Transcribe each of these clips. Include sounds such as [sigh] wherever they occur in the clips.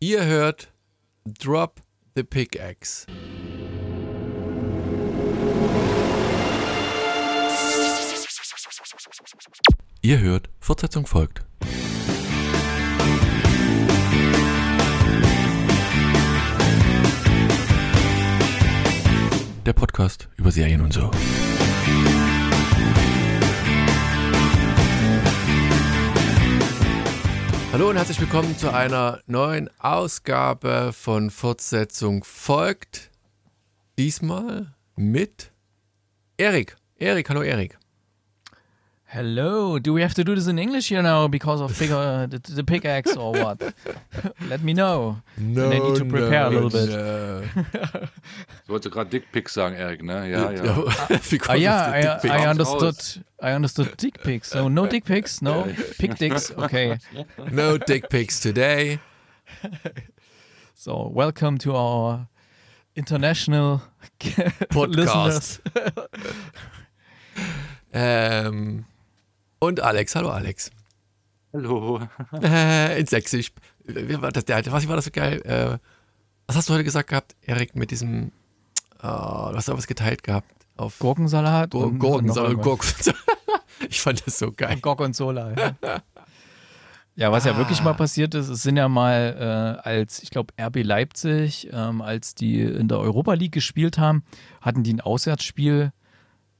Ihr hört Drop the Pickaxe. Ihr hört, Fortsetzung folgt. Der Podcast über Serien und so. Hallo und herzlich willkommen zu einer neuen Ausgabe von Fortsetzung folgt. Diesmal mit Erik. Erik, hallo Erik. Hello. Do we have to do this in English here now because of figure, the, the pickaxe or what? [laughs] Let me know. No, And I need to prepare a little bit. bit. Du wolltest gerade Dickpick sagen, Erik, ne? Ja, ja. [laughs] Ah, yeah, I, Dick I understood. I understood dick pics. So no dick pics, no pick dicks. Okay. No dick pics today. So welcome to our international [laughs] listeners. Ähm, und Alex, hallo Alex. Hallo. Äh, in Sächsisch. Wie war das, der, was war das so geil? Äh, was hast du heute gesagt gehabt, Erik, mit diesem, äh, du hast da was geteilt gehabt auf Gurkensalat. Gur- und- Gurkensalat, und noch Gurken. [laughs] Ich fand das so geil. Gorgonzola. Ja. [laughs] Ja, was ja wirklich mal passiert ist, es sind ja mal äh, als, ich glaube, RB Leipzig, ähm, als die in der Europa League gespielt haben, hatten die ein Auswärtsspiel.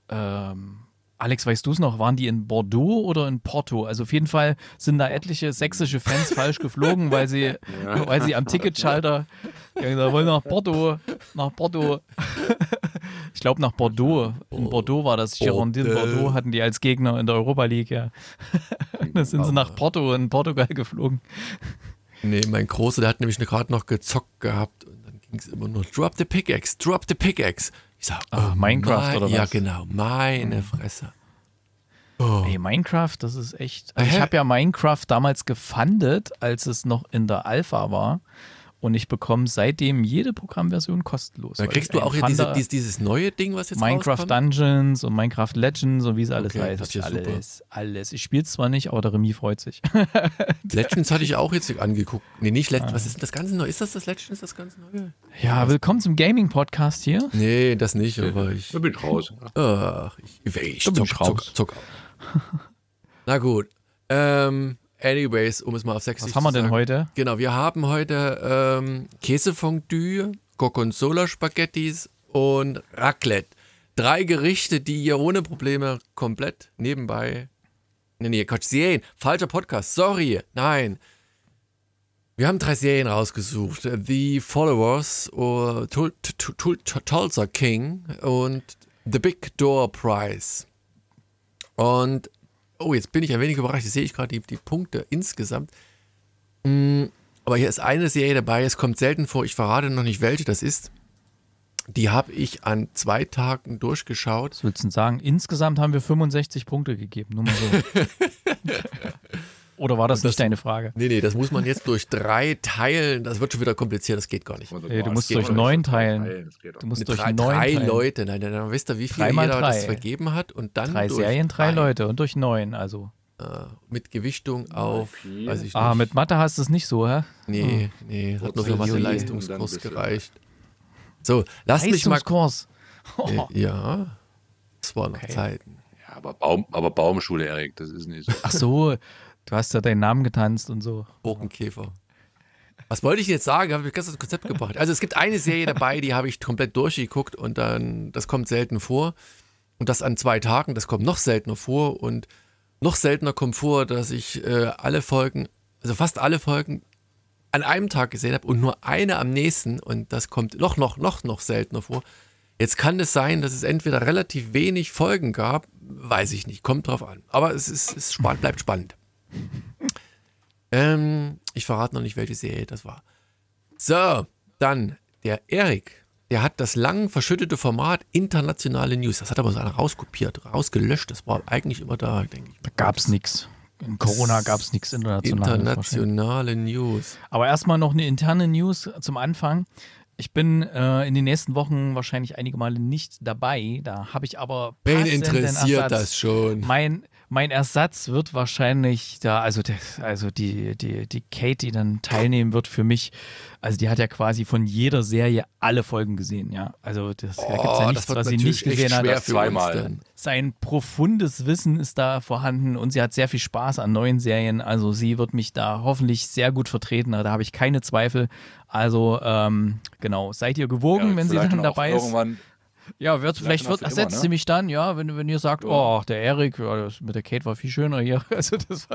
Ähm, Alex, weißt du es noch? Waren die in Bordeaux oder in Porto? Also auf jeden Fall sind da etliche sächsische Fans falsch geflogen, weil sie, weil sie am Ticketschalter gesagt wollen nach Porto, nach Porto. [laughs] Ich glaube nach Bordeaux. In Bordeaux war das. Girondin Bordeaux. Bordeaux hatten die als Gegner in der Europa League, ja. [laughs] Da sind sie nach Porto in Portugal geflogen. Nee, mein Großer, der hat nämlich gerade noch gezockt gehabt und dann ging es immer nur Drop the Pickaxe, Drop the Pickaxe. Ich sag, Ah, oh Minecraft mein- oder Ja, was? genau, meine Fresse. Oh. Ey, Minecraft, das ist echt. Also ich habe ja Minecraft damals gefundet, als es noch in der Alpha war. Und ich bekomme seitdem jede Programmversion kostenlos. Dann weil kriegst ich du auch hier diese, dieses, dieses neue Ding, was jetzt Minecraft rauskommt? Dungeons und Minecraft Legends und wie es alles Okay, heißt. das ist ja super. alles, alles. Ich spiele es zwar nicht, aber der Remy freut sich. [laughs] Legends hatte ich auch jetzt angeguckt. Nee, nicht Ah. Legends. Was ist denn das ganze Neue? Ist das das Legends, das ganze Neue? ja, willkommen zum Gaming-Podcast hier. Nee, das nicht, aber ich. Da bin ich raus. Ach, ich, ich Da bin zuck, ich raus. zuck, zuck. Na gut. Ähm, anyways, um es mal auf Sächsisch Was haben wir zu denn sagen. heute? Genau, wir haben heute ähm, Käsefondue, Gorgonzola-Spaghettis und Raclette. Drei Gerichte, die ihr ohne Probleme komplett nebenbei. Nee, nee, Quatsch, Serien. Falscher Podcast. Sorry. Nein. Wir haben drei Serien rausgesucht. The Followers, Tul- Tul- Tul- Tul- Tulsa King und The Big Door Prize. Und, oh, jetzt bin ich ein wenig überrascht. Jetzt sehe ich gerade die, die Punkte insgesamt. Mm, Aber hier ist eine Serie dabei, es kommt selten vor, ich verrate noch nicht, welche das ist. Die habe ich an zwei Tagen durchgeschaut. Was willst du denn sagen? Insgesamt haben wir 65 Punkte gegeben. Nur mal so. [laughs] Oder war das, das- nicht deine Frage? Nee, nee, das muss man jetzt durch drei teilen. Das wird schon wieder kompliziert, das geht gar nicht. Nee, du Oh, musst das durch neun teilen. Das geht doch. Du musst Mit durch drei, neun drei teilen. Leute, nein, nein, dann wisst ihr, wie viel Drei jeder das drei. vergeben hat und dann Drei durch Serien, drei Leute und durch neun, also. Äh, mit Gewichtung auf, ich Ah, mit Mathe hast du es nicht so, hä? Nee, nee, hat nur für. Mathe-Leistungskurs gereicht. So, lass mich mal. Leistungskurs. Äh, [laughs] ja, das waren noch Okay. Zeiten. Ja, aber, Baum, aber Baumschule, Erik, das ist nicht so. Ach so, du hast ja deinen Namen getanzt und so. Borkenkäfer. Was wollte ich jetzt sagen? Habe ich gestern das Konzept gebracht. Also es gibt eine Serie dabei, die habe ich komplett durchgeguckt und dann, das kommt selten vor. Und das an zwei Tagen, das kommt noch seltener vor. Und noch seltener kommt vor, dass ich äh, alle Folgen, also fast alle Folgen an einem Tag gesehen habe und nur eine am nächsten. Und das kommt noch, noch, noch, noch seltener vor. Jetzt kann es sein, dass es entweder relativ wenig Folgen gab, weiß ich nicht, kommt drauf an. Aber es ist, es spann- bleibt spannend. [laughs] Ähm, ich verrate noch nicht, welche Serie das war. So, dann der Erik. Der hat das lang verschüttete Format internationale News. Das hat aber so einer rauskopiert, rausgelöscht. Das war eigentlich immer da, denke ich. Da gab's nichts. In Corona gab's nichts internationales. Internationale News. Aber erstmal noch eine interne News zum Anfang. Ich bin äh, in den nächsten Wochen wahrscheinlich einige Male nicht dabei. Da habe ich aber Wen interessiert Ersatz. das schon? Mein, mein Ersatz wird wahrscheinlich da, also, das, also die, die, die Kate, die dann teilnehmen wird für mich, also die hat ja quasi von jeder Serie alle Folgen gesehen, ja. Also das, Oh, da gibt es ja nichts, was sie nicht gesehen hat. schwer für Zweimal. Sein profundes Wissen ist da vorhanden und sie hat sehr viel Spaß an neuen Serien. Also sie wird mich da hoffentlich sehr gut vertreten. Da habe ich keine Zweifel. Also ähm, genau, seid ihr gewogen, Ja, wenn sie dann dabei ist. Irgendwann, Ja, wird, vielleicht wird, für immer, ersetzt ne? sie mich dann, ja, wenn, wenn ihr sagt, Ja. oh, der Erik, ja, mit der Kate war viel schöner hier. [laughs] Also das,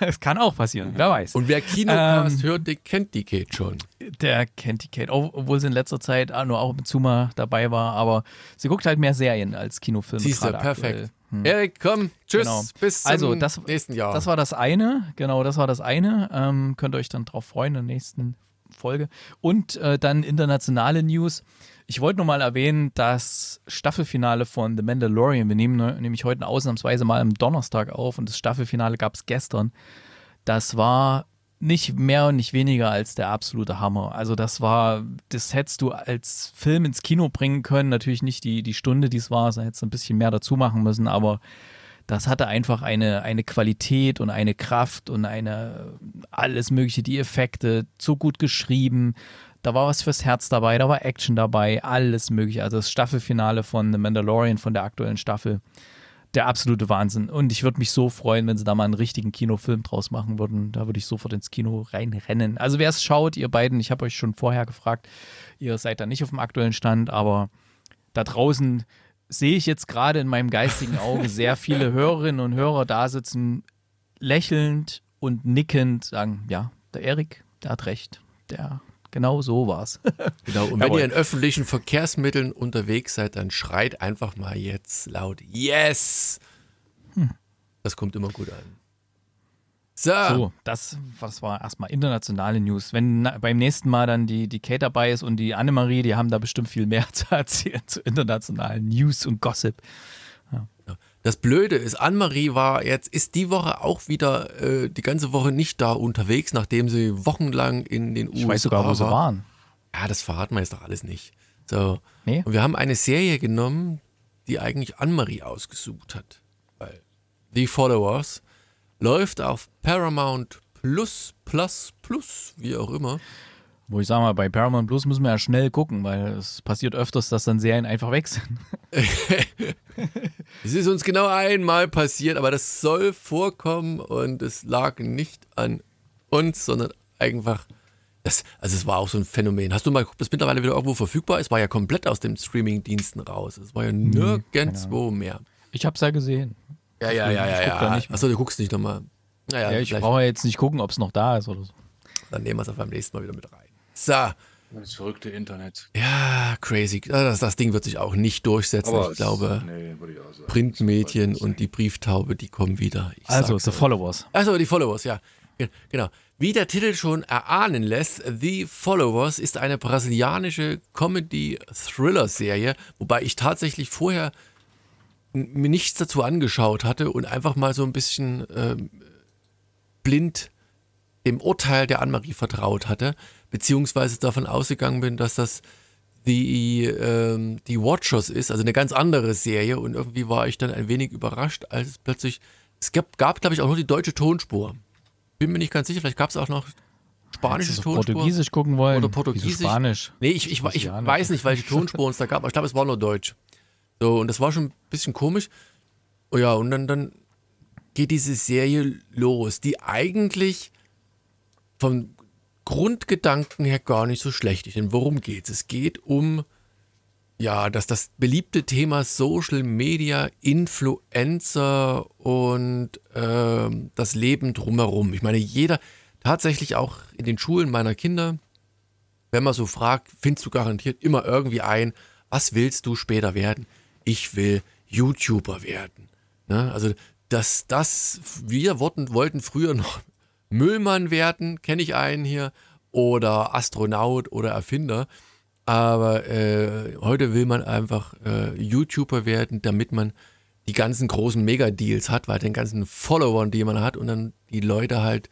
das kann auch passieren, wer weiß. Und wer Kinocast Ähm, hört, der kennt die Kate schon. Der kennt die Kate, obwohl sie in letzter Zeit ah, nur auch mit Zuma dabei war, aber sie guckt halt mehr Serien als Kinofilme. Siehst du, perfekt. Hm. Erik, komm, tschüss, Genau. bis zum Also, das- nächsten Jahr. Das war das eine, genau, das war das eine. Ähm, könnt ihr euch dann drauf freuen der nächsten Folge. Und äh, dann internationale News. Ich wollte nur mal erwähnen, das Staffelfinale von The Mandalorian. Wir nehmen ne- nämlich heute ausnahmsweise mal am Donnerstag auf und das Staffelfinale gab es gestern. Das war nicht mehr und nicht weniger als der absolute Hammer. Also das war, das hättest du als Film ins Kino bringen können. Natürlich nicht die, die Stunde, die es war, da hättest du ein bisschen mehr dazu machen müssen, aber das hatte einfach eine, eine Qualität und eine Kraft und eine alles mögliche, die Effekte, so gut geschrieben. Da war was fürs Herz dabei, da war Action dabei, alles mögliche. Also das Staffelfinale von The Mandalorian, von der aktuellen Staffel, der absolute Wahnsinn. Und ich würde mich so freuen, wenn sie da mal einen richtigen Kinofilm draus machen würden. Da würde ich sofort ins Kino reinrennen. Also wer es schaut, ihr beiden, ich habe euch schon vorher gefragt, ihr seid da nicht auf dem aktuellen Stand, aber da draußen sehe ich jetzt gerade in meinem geistigen Auge sehr viele Hörerinnen und Hörer da sitzen, lächelnd und nickend, sagen, ja, der Erik, der hat recht. Der, genau so war's. [laughs] Genau, und wenn Jawohl. ihr in öffentlichen Verkehrsmitteln unterwegs seid, dann schreit einfach mal jetzt laut Yes! Hm. Das kommt immer gut an. So, So, das, das war erstmal internationale News. Wenn na, beim nächsten Mal dann die, die Kate dabei ist und die Annemarie, die haben da bestimmt viel mehr [laughs] zu erzählen zu internationalen News und Gossip. das Blöde ist, Anne-Marie war jetzt, ist die Woche auch wieder äh, die ganze Woche nicht da unterwegs, nachdem sie wochenlang in den USA Ich weiß sogar, wo sie war. waren. Ja, das verraten wir jetzt doch alles nicht. So. Nee? Und wir haben eine Serie genommen, die eigentlich Anne-Marie ausgesucht hat. Weil The Followers läuft auf Paramount Plus, Plus, Plus, wie auch immer. Wo ich sage mal, bei Paramount Plus müssen wir ja schnell gucken, weil es passiert öfters, dass dann Serien einfach weg sind. [laughs] Es ist uns genau einmal passiert, aber das soll vorkommen und es lag nicht an uns, sondern einfach. Das, also es war auch so ein Phänomen. Hast du mal geguckt, das mittlerweile wieder irgendwo verfügbar ist? Es war ja komplett aus den Streaming-Diensten raus. Es war ja nirgendwo mehr. Ich hab's ja gesehen. Ja, ja, ja, ja, ja. mehr. Achso, du guckst nicht nochmal. Naja, Ja, ich brauche ja jetzt nicht gucken, ob es noch da ist oder so. dann nehmen wir es auf beim nächsten Mal wieder mit rein. So, das verrückte Internet. ja, crazy. Das, das Ding wird sich auch nicht durchsetzen. Aber ich es- glaube, nee, ich auch sagen. Printmedien und die Brieftaube, die kommen wieder. Ich Also, The. Followers. Achso, die Followers, ja. Ge- Genau. Wie der Titel schon erahnen lässt, The Followers ist eine brasilianische Comedy-Thriller-Serie, wobei ich tatsächlich vorher mir nichts dazu angeschaut hatte und einfach mal so ein bisschen ähm, blind dem Urteil der Annemarie vertraut hatte, beziehungsweise davon ausgegangen bin, dass das die, ähm, die Watchers ist, also eine ganz andere Serie und irgendwie war ich dann ein wenig überrascht, als es plötzlich, es gab, gab glaube ich, auch nur die deutsche Tonspur. Bin mir nicht ganz sicher, vielleicht gab es auch noch spanische du Tonspur. Portugiesisch gucken wollen? Oder Portugiesisch. Wieso Spanisch? Nee, ich, ich, ich Brasilianisch. weiß nicht, welche Tonspur es da gab, aber ich glaube, es war nur Deutsch. So, und das war schon ein bisschen komisch. Oh ja, und dann, dann geht diese Serie los, die eigentlich vom Grundgedanken her gar nicht so schlecht ist. Denn worum geht's? Es geht um ja, dass das beliebte Thema Social Media, Influencer und ähm, das Leben drumherum. Ich meine, jeder, tatsächlich auch in den Schulen meiner Kinder, wenn man so fragt, findest du garantiert immer irgendwie ein, was willst du später werden? Ich will YouTuber werden. Ne? Also, dass das, wir wollten, wollten früher noch [laughs] Müllmann werden, kenne ich einen hier, oder Astronaut oder Erfinder. Aber äh, heute will man einfach äh, YouTuber werden, damit man die ganzen großen Megadeals hat, weil den ganzen Followern, die man hat, und dann die Leute halt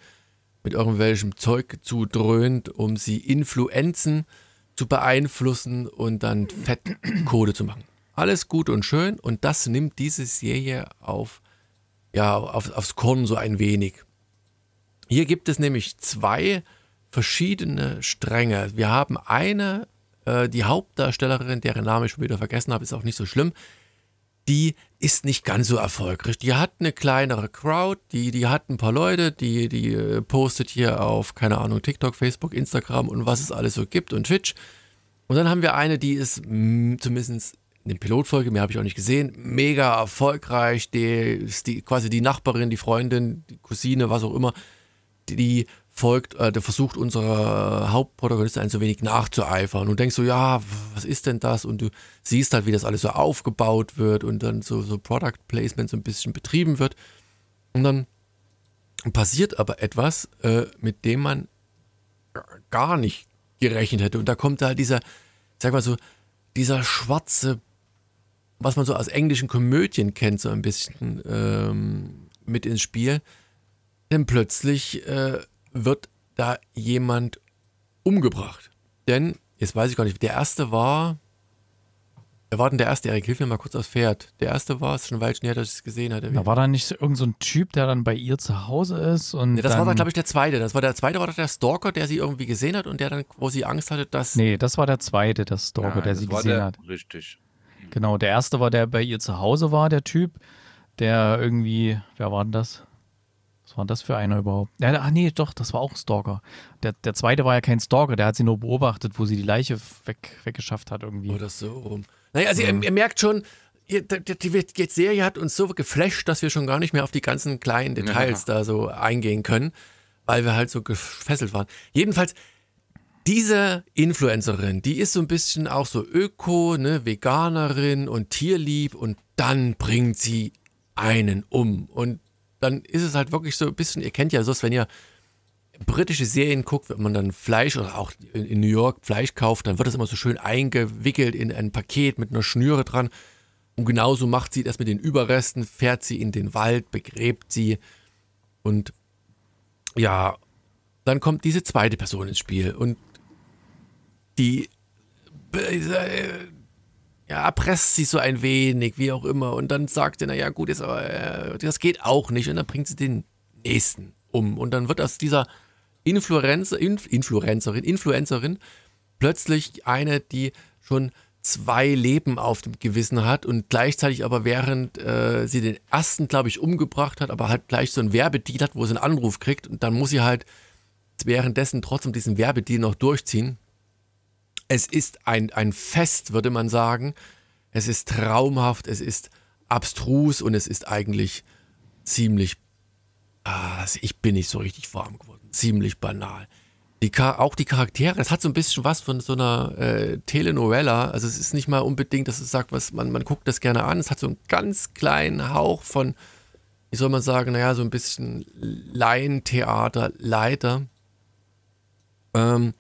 mit irgendwelchem Zeug zudröhnt, um sie Influenzen zu beeinflussen und dann Fettkohle zu machen. Alles gut und schön und das nimmt diese Serie auf ja, auf, aufs Korn so ein wenig. Hier gibt es nämlich zwei verschiedene Stränge. Wir haben eine, äh, die Hauptdarstellerin, deren Name ich schon wieder vergessen habe, ist auch nicht so schlimm. Die ist nicht ganz so erfolgreich. Die hat eine kleinere Crowd, die, die hat ein paar Leute, die, die äh, postet hier auf, keine Ahnung, TikTok, Facebook, Instagram und was es alles so gibt und Twitch. Und dann haben wir eine, die ist mh, zumindest in den Pilotfolge, mehr habe ich auch nicht gesehen, mega erfolgreich. Die die, quasi die Nachbarin, die Freundin, die Cousine, was auch immer, die, die folgt, äh, der versucht unserer Hauptprotagonistin ein so wenig nachzueifern. Und denkst so, ja, was ist denn das? Und du siehst halt, wie das alles so aufgebaut wird und dann so, so Product Placement so ein bisschen betrieben wird. Und dann passiert aber etwas, äh, mit dem man gar nicht gerechnet hätte. Und da kommt halt dieser, sag mal so, dieser schwarze, was man so aus englischen Komödien kennt, so ein bisschen ähm, mit ins Spiel. Denn plötzlich äh, wird da jemand umgebracht. Denn, jetzt weiß ich gar nicht, der erste war. Wer war denn der erste? Erik, hilf mir mal kurz aufs Pferd. Der erste war, es ist schon ein Weilchen her, dass ich es gesehen hatte. Da war da nicht irgendein so ein Typ, der dann bei ihr zu Hause ist und. Nee, das dann, war dann, glaube ich, der zweite. Das war der zweite, war doch der Stalker, der sie irgendwie gesehen hat und der dann, wo sie Angst hatte, dass. Nee, das war der zweite, der Stalker, Nein, der sie war gesehen der, hat. Richtig. Genau, der erste war der bei ihr zu Hause war, der Typ, der irgendwie, wer war denn das? Was war denn das für einer überhaupt? Ja, ach nee, doch, das war auch ein Stalker. Der, der zweite war ja kein Stalker, der hat sie nur beobachtet, wo sie die Leiche weg, weggeschafft hat irgendwie. Oder so rum. Naja, also ihr, ihr merkt schon, die, die, die Serie hat uns so geflasht, dass wir schon gar nicht mehr auf die ganzen kleinen Details da so eingehen können, weil wir halt so gefesselt waren. Jedenfalls, diese Influencerin, die ist so ein bisschen auch so Öko, ne, Veganerin und tierlieb und dann bringt sie einen um. Und dann ist es halt wirklich so ein bisschen, ihr kennt ja so, wenn ihr britische Serien guckt, wenn man dann Fleisch oder auch in, New York Fleisch kauft, dann wird das immer so schön eingewickelt in ein Paket mit einer Schnüre dran. Und genauso macht sie das mit den Überresten, fährt sie in den Wald, begräbt sie und ja, dann kommt diese zweite Person ins Spiel und die äh, ja, erpresst sie so ein wenig, wie auch immer. Und dann sagt sie, naja, gut, jetzt, äh, das geht auch nicht. Und dann bringt sie den nächsten um. Und dann wird aus dieser Influencer, Inf Influencerin, Influencerin plötzlich eine, die schon zwei Leben auf dem Gewissen hat und gleichzeitig aber während äh, sie den ersten, glaube ich, umgebracht hat, aber halt gleich so einen Werbedeal hat, wo sie einen Anruf kriegt und dann muss sie halt währenddessen trotzdem diesen Werbedeal noch durchziehen. Es ist ein, ein Fest, würde man sagen. Es ist traumhaft, es ist abstrus und es ist eigentlich ziemlich, ah, ich bin nicht so richtig warm geworden, ziemlich banal. Die, auch die Charaktere, das hat so ein bisschen was von so einer äh, Telenovela. Also es ist nicht mal unbedingt, dass es sagt, was man, man guckt das gerne an. Es hat so einen ganz kleinen Hauch von, wie soll man sagen, naja, so ein bisschen Laientheater, Leiter. Ähm,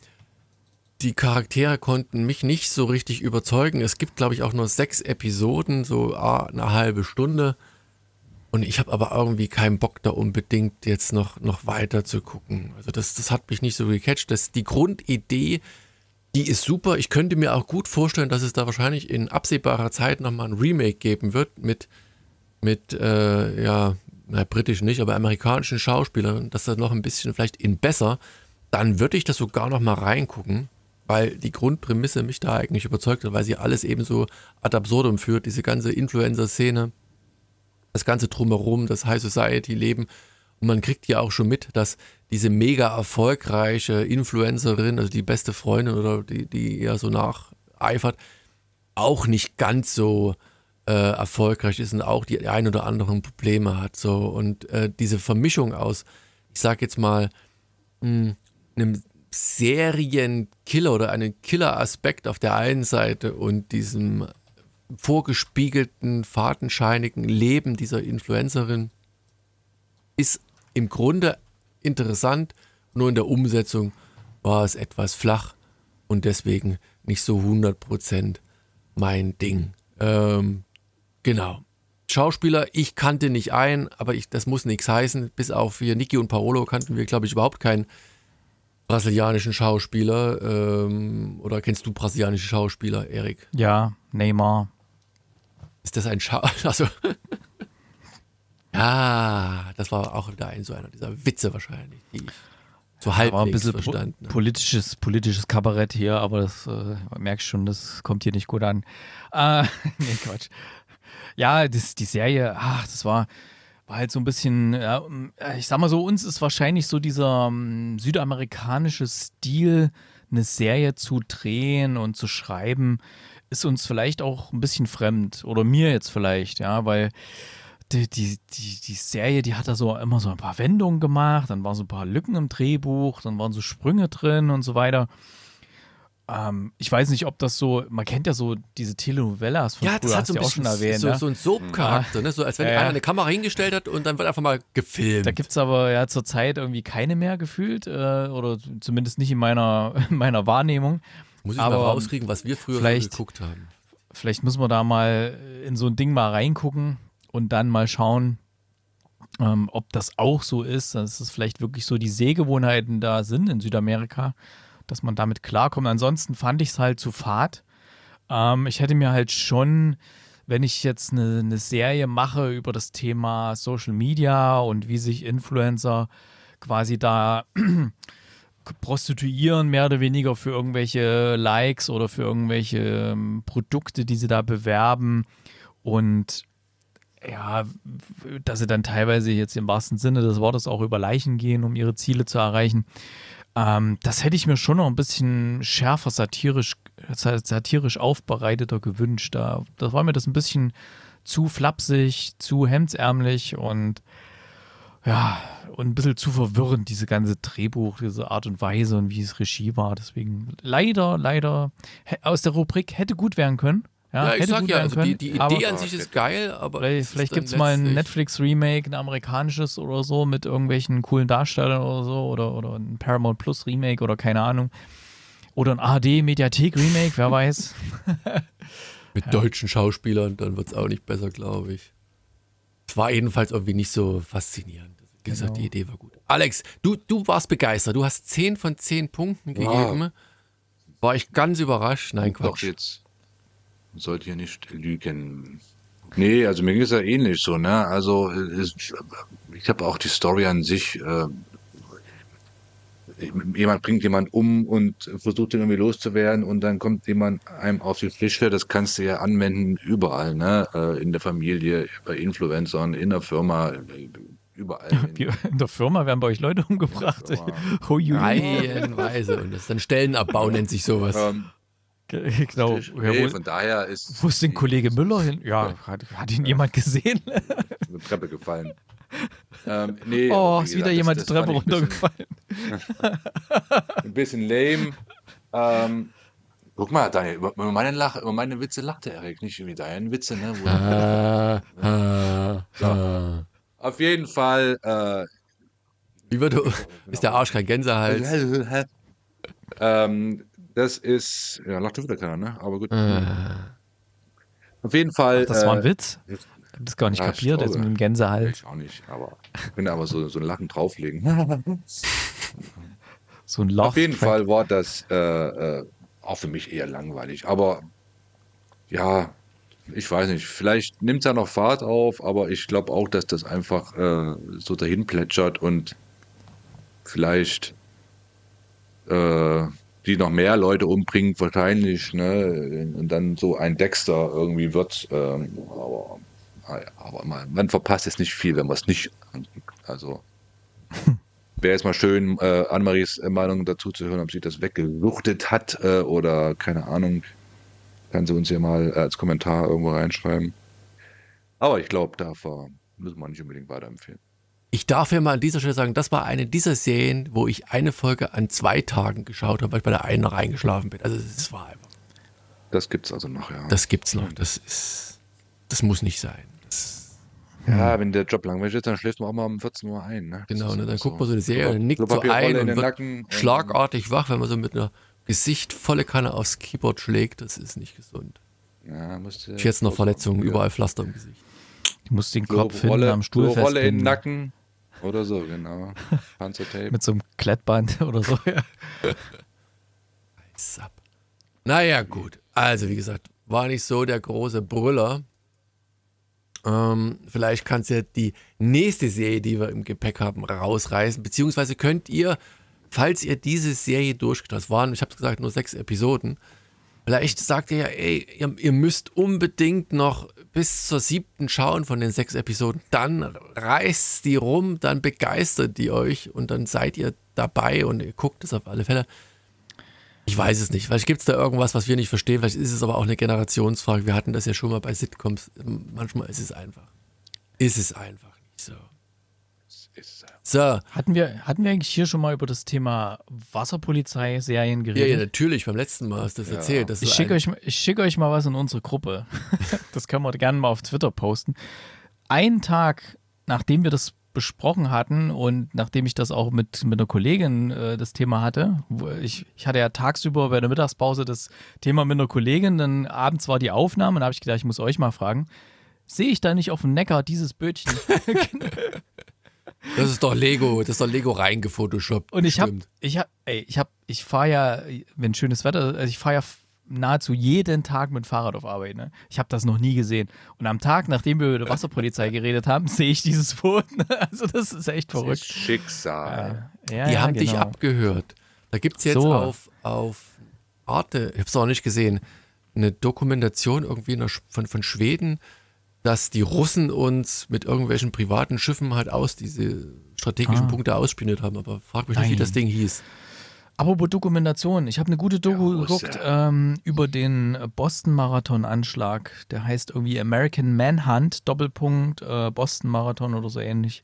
die Charaktere konnten mich nicht so richtig überzeugen. Es gibt, glaube ich, auch nur sechs Episoden, so eine halbe Stunde. Und ich habe aber irgendwie keinen Bock da unbedingt jetzt noch, noch weiter zu gucken. Also das, das hat mich nicht so gecatcht. Das, die Grundidee, die ist super. Ich könnte mir auch gut vorstellen, dass es da wahrscheinlich in absehbarer Zeit nochmal ein Remake geben wird mit, mit äh, ja, na, britisch nicht, aber amerikanischen Schauspielern, dass das noch ein bisschen vielleicht in besser, dann würde ich das sogar nochmal reingucken weil die Grundprämisse mich da eigentlich überzeugt hat, weil sie alles eben so ad absurdum führt, diese ganze Influencer-Szene, das ganze Drumherum, das High Society-Leben. Und man kriegt ja auch schon mit, dass diese mega erfolgreiche Influencerin, also die beste Freundin oder die, die ja so nacheifert, auch nicht ganz so äh, erfolgreich ist und auch die ein oder anderen Probleme hat. So. Und äh, diese Vermischung aus, ich sag jetzt mal, mh, einem Serienkiller oder einen Killer-Aspekt auf der einen Seite und diesem vorgespiegelten, fadenscheinigen Leben dieser Influencerin ist im Grunde interessant, nur in der Umsetzung war es etwas flach und deswegen nicht so 100% mein Ding. Ähm, genau. Schauspieler, ich kannte nicht ein, aber ich, das muss nichts heißen. Bis auf hier Niki und Paolo kannten wir, glaube ich, überhaupt keinen brasilianischen Schauspieler. Ähm, oder kennst du brasilianische Schauspieler, Erik? Ja, Neymar. Ist das ein Schau... [laughs] Also, Ja, [laughs] das war auch wieder ein so einer dieser Witze wahrscheinlich, die so War ein bisschen verstanden po politisches, politisches Kabarett hier, aber das äh, merkst schon, das kommt hier nicht gut an. Äh, [laughs] nee, Quatsch. Ja, das, die Serie, ach, das war, war halt so ein bisschen, ja, ich sag mal so, uns ist wahrscheinlich so dieser ähm, südamerikanische Stil, eine Serie zu drehen und zu schreiben, ist uns vielleicht auch ein bisschen fremd. Oder mir jetzt vielleicht, ja, weil die, die, die, die Serie, die hat da so immer so ein paar Wendungen gemacht, dann waren so ein paar Lücken im Drehbuch, dann waren so Sprünge drin und so weiter. Ähm, ich weiß nicht, ob das so, man kennt ja so diese Telenovelas von Ja, früher, das hat so ein ja bisschen erwähnt. so, ne? so ein Soap-Charakter, ne? so als wenn Ja, ja. einer eine Kamera hingestellt hat und dann wird einfach mal gefilmt. Da gibt es aber ja zurzeit irgendwie keine mehr gefühlt, äh, oder zumindest nicht in meiner, [laughs] in meiner Wahrnehmung. Muss ich aber mal rauskriegen, was wir früher geguckt haben. Vielleicht müssen wir da mal in so ein Ding mal reingucken und dann mal schauen, ähm, ob das auch so ist, dass es vielleicht wirklich so die Sehgewohnheiten da sind in Südamerika, dass man damit klarkommt. Ansonsten fand ich es halt zu fad. Ähm, ich hätte mir halt schon, wenn ich jetzt eine, eine Serie mache über das Thema Social Media und wie sich Influencer quasi da [clears throat] prostituieren, mehr oder weniger für irgendwelche Likes oder für irgendwelche ähm, Produkte, die sie da bewerben. Und ja, dass sie dann teilweise jetzt im wahrsten Sinne des Wortes auch über Leichen gehen, um ihre Ziele zu erreichen. Ähm, das hätte ich mir schon noch ein bisschen schärfer satirisch, sa- satirisch aufbereiteter gewünscht. Da, da war mir das ein bisschen zu flapsig, zu hemdsärmlich und ja, und ein bisschen zu verwirrend, diese ganze Drehbuch, diese Art und Weise und wie es Regie war. Deswegen leider, leider aus der Rubrik hätte gut werden können. Ja, Ja, ich hätte sag gut ja, also können. die, die aber Idee an sich ist geil, aber vielleicht, vielleicht gibt es mal ein Netflix-Remake, ein amerikanisches oder so, mit irgendwelchen coolen Darstellern oder so, oder, oder ein Paramount Plus Remake oder keine Ahnung. Oder ein ARD-Mediathek-Remake, wer weiß. [laughs] Mit deutschen Schauspielern, dann wird es auch nicht besser, glaube ich. Es war jedenfalls irgendwie nicht so faszinierend. Wie gesagt, Genau. die Idee war gut. Alex, du, du warst begeistert. Du hast 10 von 10 Punkten Ja. gegeben. War ich ganz überrascht. Nein, Doch Quatsch. Jetzt sollte hier nicht lügen. Nee, also mir ging es ja ähnlich so, ne? Also es, ich habe auch die Story an sich. Äh, jemand bringt jemand um und versucht ihn irgendwie loszuwerden und dann kommt jemand einem auf die Fische. Das kannst du ja anwenden überall, ne? Äh, in der Familie, bei Influencern, in der Firma, äh, überall. [laughs] Wie- In der Firma werden bei euch Leute umgebracht. [laughs] Reihenweise. Und das ist dann Stellenabbau, nennt sich sowas. Ähm, [laughs] Genau. Ja, nee, wo, von daher ist wo ist denn Kollege Müller hin? [laughs] Ja, hat, hat ihn jemand gesehen? eine [laughs] Treppe gefallen. ähm, nee, Oh, ist wieder gesagt, jemand das- die Treppe runtergefallen. ein bisschen lame. Ähm, guck mal, Daniel, über, über, meine Lach, über meine Witze lacht der Erik, nicht wie deine Witze, ne? Wo, ah, ah. auf jeden Fall. Äh, Wie wird ist der Arsch kein Gänsehals? ähm, das ist. Ja, lacht wieder keiner, ne? Aber gut. Ah. Auf jeden Fall. Das war ein äh, Witz? Ich hab das gar nicht ja, kapiert, jetzt mit dem Gänsehals. Ich auch nicht, aber ich könnte aber so, so einen Lachen drauflegen. [laughs] So ein Laugh Auf jeden Fall war das äh, äh, auch für mich eher langweilig. Aber ja, ich weiß nicht, vielleicht nimmt es ja noch Fahrt auf, aber ich glaube auch, dass das einfach äh, so dahin plätschert und vielleicht äh, die noch mehr Leute umbringt, wahrscheinlich, ne? Und dann so ein Dexter irgendwie wird. Ähm, aber naja, aber man, man verpasst jetzt nicht viel, wenn man [laughs] es nicht anguckt. Also wäre jetzt mal schön, äh, Annemaries Meinung dazu zu hören, ob sie das weggesuchtet hat äh, oder keine Ahnung. Kann sie uns ja mal äh, als Kommentar irgendwo reinschreiben. Aber ich glaube, davor müssen wir nicht unbedingt weiterempfehlen. Ich darf ja mal an dieser Stelle sagen, das war eine dieser Serien, wo ich eine Folge an zwei Tagen geschaut habe, weil ich bei der einen noch eingeschlafen bin. Also es war einfach, Das gibt's also noch, ja. das gibt's noch. Das ist, das muss nicht sein. Das, ja, wenn der Job langweilig ist, dann schläft man auch mal um 14 Uhr ein. Ne? genau, ne, dann so. guckt man so eine Serie und nickt so ein in und wird Nacken und- schlagartig wach, wenn man so mit einer Gesicht volle Kanne aufs Keyboard schlägt. Das ist nicht gesund. Ja, musste, Ich jetzt noch Verletzungen, überall Pflaster im Gesicht. Du musst den Kopf hinten Rolle, am Stuhl Rolle in den festbinden. Nacken oder so, genau. Panzertape. Mit so einem Klettband [laughs] oder so. [laughs] Ja. Sub. Naja, gut. Also, wie gesagt, war nicht so der große Brüller. Ähm, vielleicht kannst du ja die nächste Serie, die wir im Gepäck haben, rausreißen. Beziehungsweise könnt ihr, falls ihr diese Serie durchgeht, das waren, ich habe es gesagt, nur sechs Episoden, vielleicht sagt ihr ja, ey, ihr, ihr müsst unbedingt noch bis zur siebten schauen von den sechs Episoden. Dann reißt die rum, dann begeistert die euch und dann seid ihr dabei und ihr guckt es auf alle Fälle. Ich weiß es nicht. Vielleicht gibt es da irgendwas, was wir nicht verstehen. Vielleicht ist es aber auch eine Generationsfrage. Wir hatten das ja schon mal bei Sitcoms. Manchmal ist es einfach. Ist es einfach nicht so. So. Hatten wir, hatten wir eigentlich hier schon mal über das Thema Wasserpolizei-Serien geredet? Ja, ja, natürlich. Beim letzten Mal hast du das ja. erzählt. Das ich schicke euch, schick euch mal was in unsere Gruppe. [laughs] das können wir gerne mal auf Twitter posten. Einen Tag, nachdem wir das besprochen hatten und nachdem ich das auch mit, mit einer Kollegin äh, das Thema hatte, ich, ich hatte ja tagsüber bei der Mittagspause das Thema mit einer Kollegin, dann abends war die Aufnahme und da habe ich gedacht, ich muss euch mal fragen, sehe ich da nicht auf dem Neckar dieses Bötchen? [laughs] [laughs] das ist doch Lego, das ist doch Lego reingefotoshoppt. Und ich habe, ich habe, ey, ich habe, ich fahre ja, wenn schönes Wetter, also ich fahre ja nahezu jeden Tag mit Fahrrad auf Arbeit. Ne? Ich habe das noch nie gesehen. Und am Tag, nachdem wir über die [laughs] Wasserpolizei geredet haben, sehe ich dieses Foto. Also das ist echt verrückt. Das ist Schicksal. Ja, ja, die ja, haben genau. dich abgehört. Da gibt es jetzt so. auf, auf Arte, ich habe es auch nicht gesehen, eine Dokumentation irgendwie der, von, von Schweden, dass die Russen uns mit irgendwelchen privaten Schiffen halt aus diese strategischen ah. Punkte ausspioniert haben. Aber frag mich Nein. nicht, wie das Ding hieß. Apropos Dokumentation, ich habe eine gute Doku ja, geguckt ähm, über den Boston-Marathon-Anschlag. Der heißt irgendwie American Manhunt, Doppelpunkt, äh, Boston-Marathon oder so ähnlich.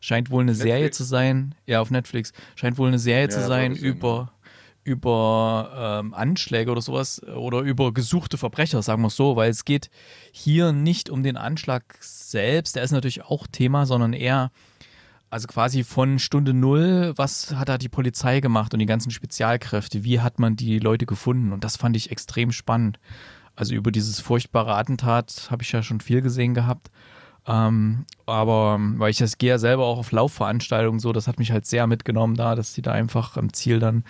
Scheint wohl eine Netflix? Serie zu sein. Ja, auf Netflix. Scheint wohl eine Serie ja, zu sein über, über ähm, Anschläge oder sowas oder über gesuchte Verbrecher, sagen wir es so, weil es geht hier nicht um den Anschlag selbst, der ist natürlich auch Thema, sondern eher also quasi von Stunde Null, was hat da die Polizei gemacht und die ganzen Spezialkräfte? Wie hat man die Leute gefunden? Und das fand ich extrem spannend. Also über dieses furchtbare Attentat habe ich ja schon viel gesehen gehabt. Ähm, aber weil ich das gehe ja selber auch auf Laufveranstaltungen so, das hat mich halt sehr mitgenommen da, dass die da einfach am Ziel dann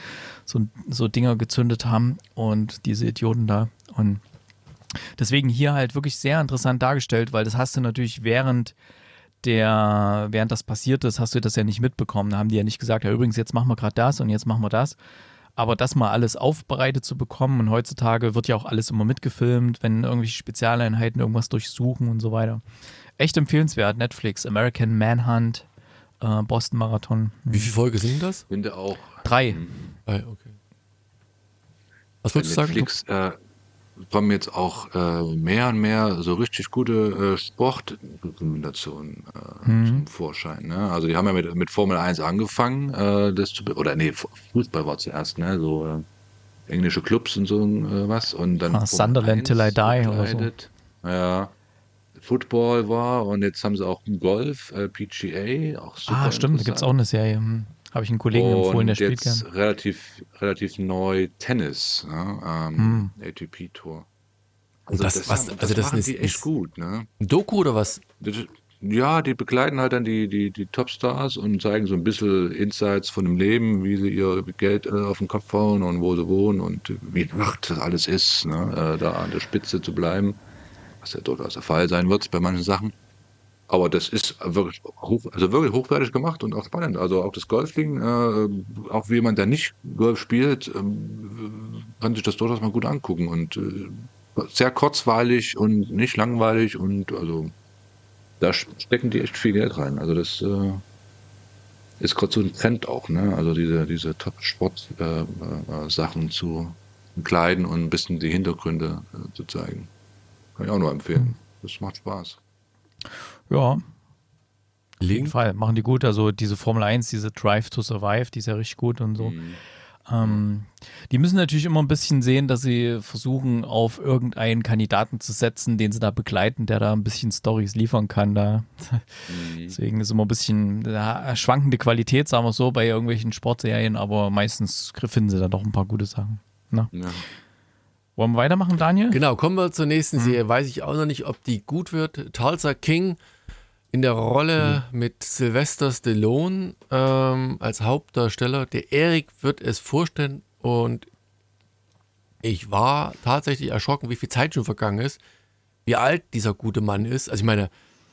so, so Dinger gezündet haben und diese Idioten da. Und deswegen hier halt wirklich sehr interessant dargestellt, weil das hast du natürlich während der, während das passiert ist, hast du das ja nicht mitbekommen. Da haben die ja nicht gesagt, ja übrigens, jetzt machen wir gerade das und jetzt machen wir das. Aber das mal alles aufbereitet zu bekommen und heutzutage wird ja auch alles immer mitgefilmt, wenn irgendwelche Spezialeinheiten irgendwas durchsuchen und so weiter. Echt empfehlenswert, Netflix, American Manhunt, äh, Boston Marathon. Wie viele Folgen sind das? Finde auch. Drei. Mhm. okay. Was würdest du sagen? Netflix, äh, kommen jetzt auch äh, mehr und mehr so richtig gute äh, Sportdokumentationen äh, mhm. zum Vorschein. Ne? Also die haben ja mit, mit Formel 1 angefangen, äh, das zu, oder nee, Fußball war zuerst, ne? so äh, englische Clubs und so äh, was. Und dann ah, Sunderland Till I Die oder so. Ja, Football war und jetzt haben sie auch Golf, PGA, auch super Ah, stimmt, da gibt es auch eine Serie. Hm. Habe ich einen Kollegen und empfohlen, der spielt jetzt gern. Relativ, relativ neu Tennis, ne? ähm, hm. ATP Tour. Also das, das, was, das also das ist, die echt gut, ne? Ein Doku oder was? ja, die begleiten halt dann die, die, die Topstars und zeigen so ein bisschen Insights von dem Leben, wie sie ihr Geld äh, auf den Kopf hauen und wo sie wohnen und wie hart das alles ist, ne? äh, da an der Spitze zu bleiben, was ja durchaus der Fall sein wird bei manchen Sachen. Aber das ist wirklich, hoch, also wirklich hochwertig gemacht und auch spannend. Also auch das Golfding, äh, auch jemand, der nicht Golf spielt, äh, kann sich das durchaus mal gut angucken. Und äh, sehr kurzweilig und nicht langweilig und also da stecken die echt viel Geld rein. Also das äh, ist gerade so ein Trend auch, ne? Also diese, diese Top-Sport-Sachen äh, äh, zu kleiden und ein bisschen die Hintergründe zu zeigen. Kann ich auch nur empfehlen. Das macht Spaß. Ja. Auf jeden Fall, machen die gut. Also diese Formel 1, diese Drive to Survive, die ist ja richtig gut und so. Mhm. Ähm, die müssen natürlich immer ein bisschen sehen, dass sie versuchen, auf irgendeinen Kandidaten zu setzen, den sie da begleiten, der da ein bisschen Stories liefern kann. Da. Mhm. [laughs] Deswegen ist immer ein bisschen ja, schwankende Qualität, sagen wir so, bei irgendwelchen Sportserien, aber meistens finden sie da doch ein paar gute Sachen. Ne? Ja. Wollen wir weitermachen, Daniel? Genau, kommen wir zur nächsten mhm. Serie. Weiß ich auch noch nicht, ob die gut wird. Tulsa King in der Rolle mhm. mit Sylvester Stallone ähm, als Hauptdarsteller. Der Erik wird es vorstellen und ich war tatsächlich erschrocken, wie viel Zeit schon vergangen ist. wie alt dieser gute Mann ist. Also ich meine,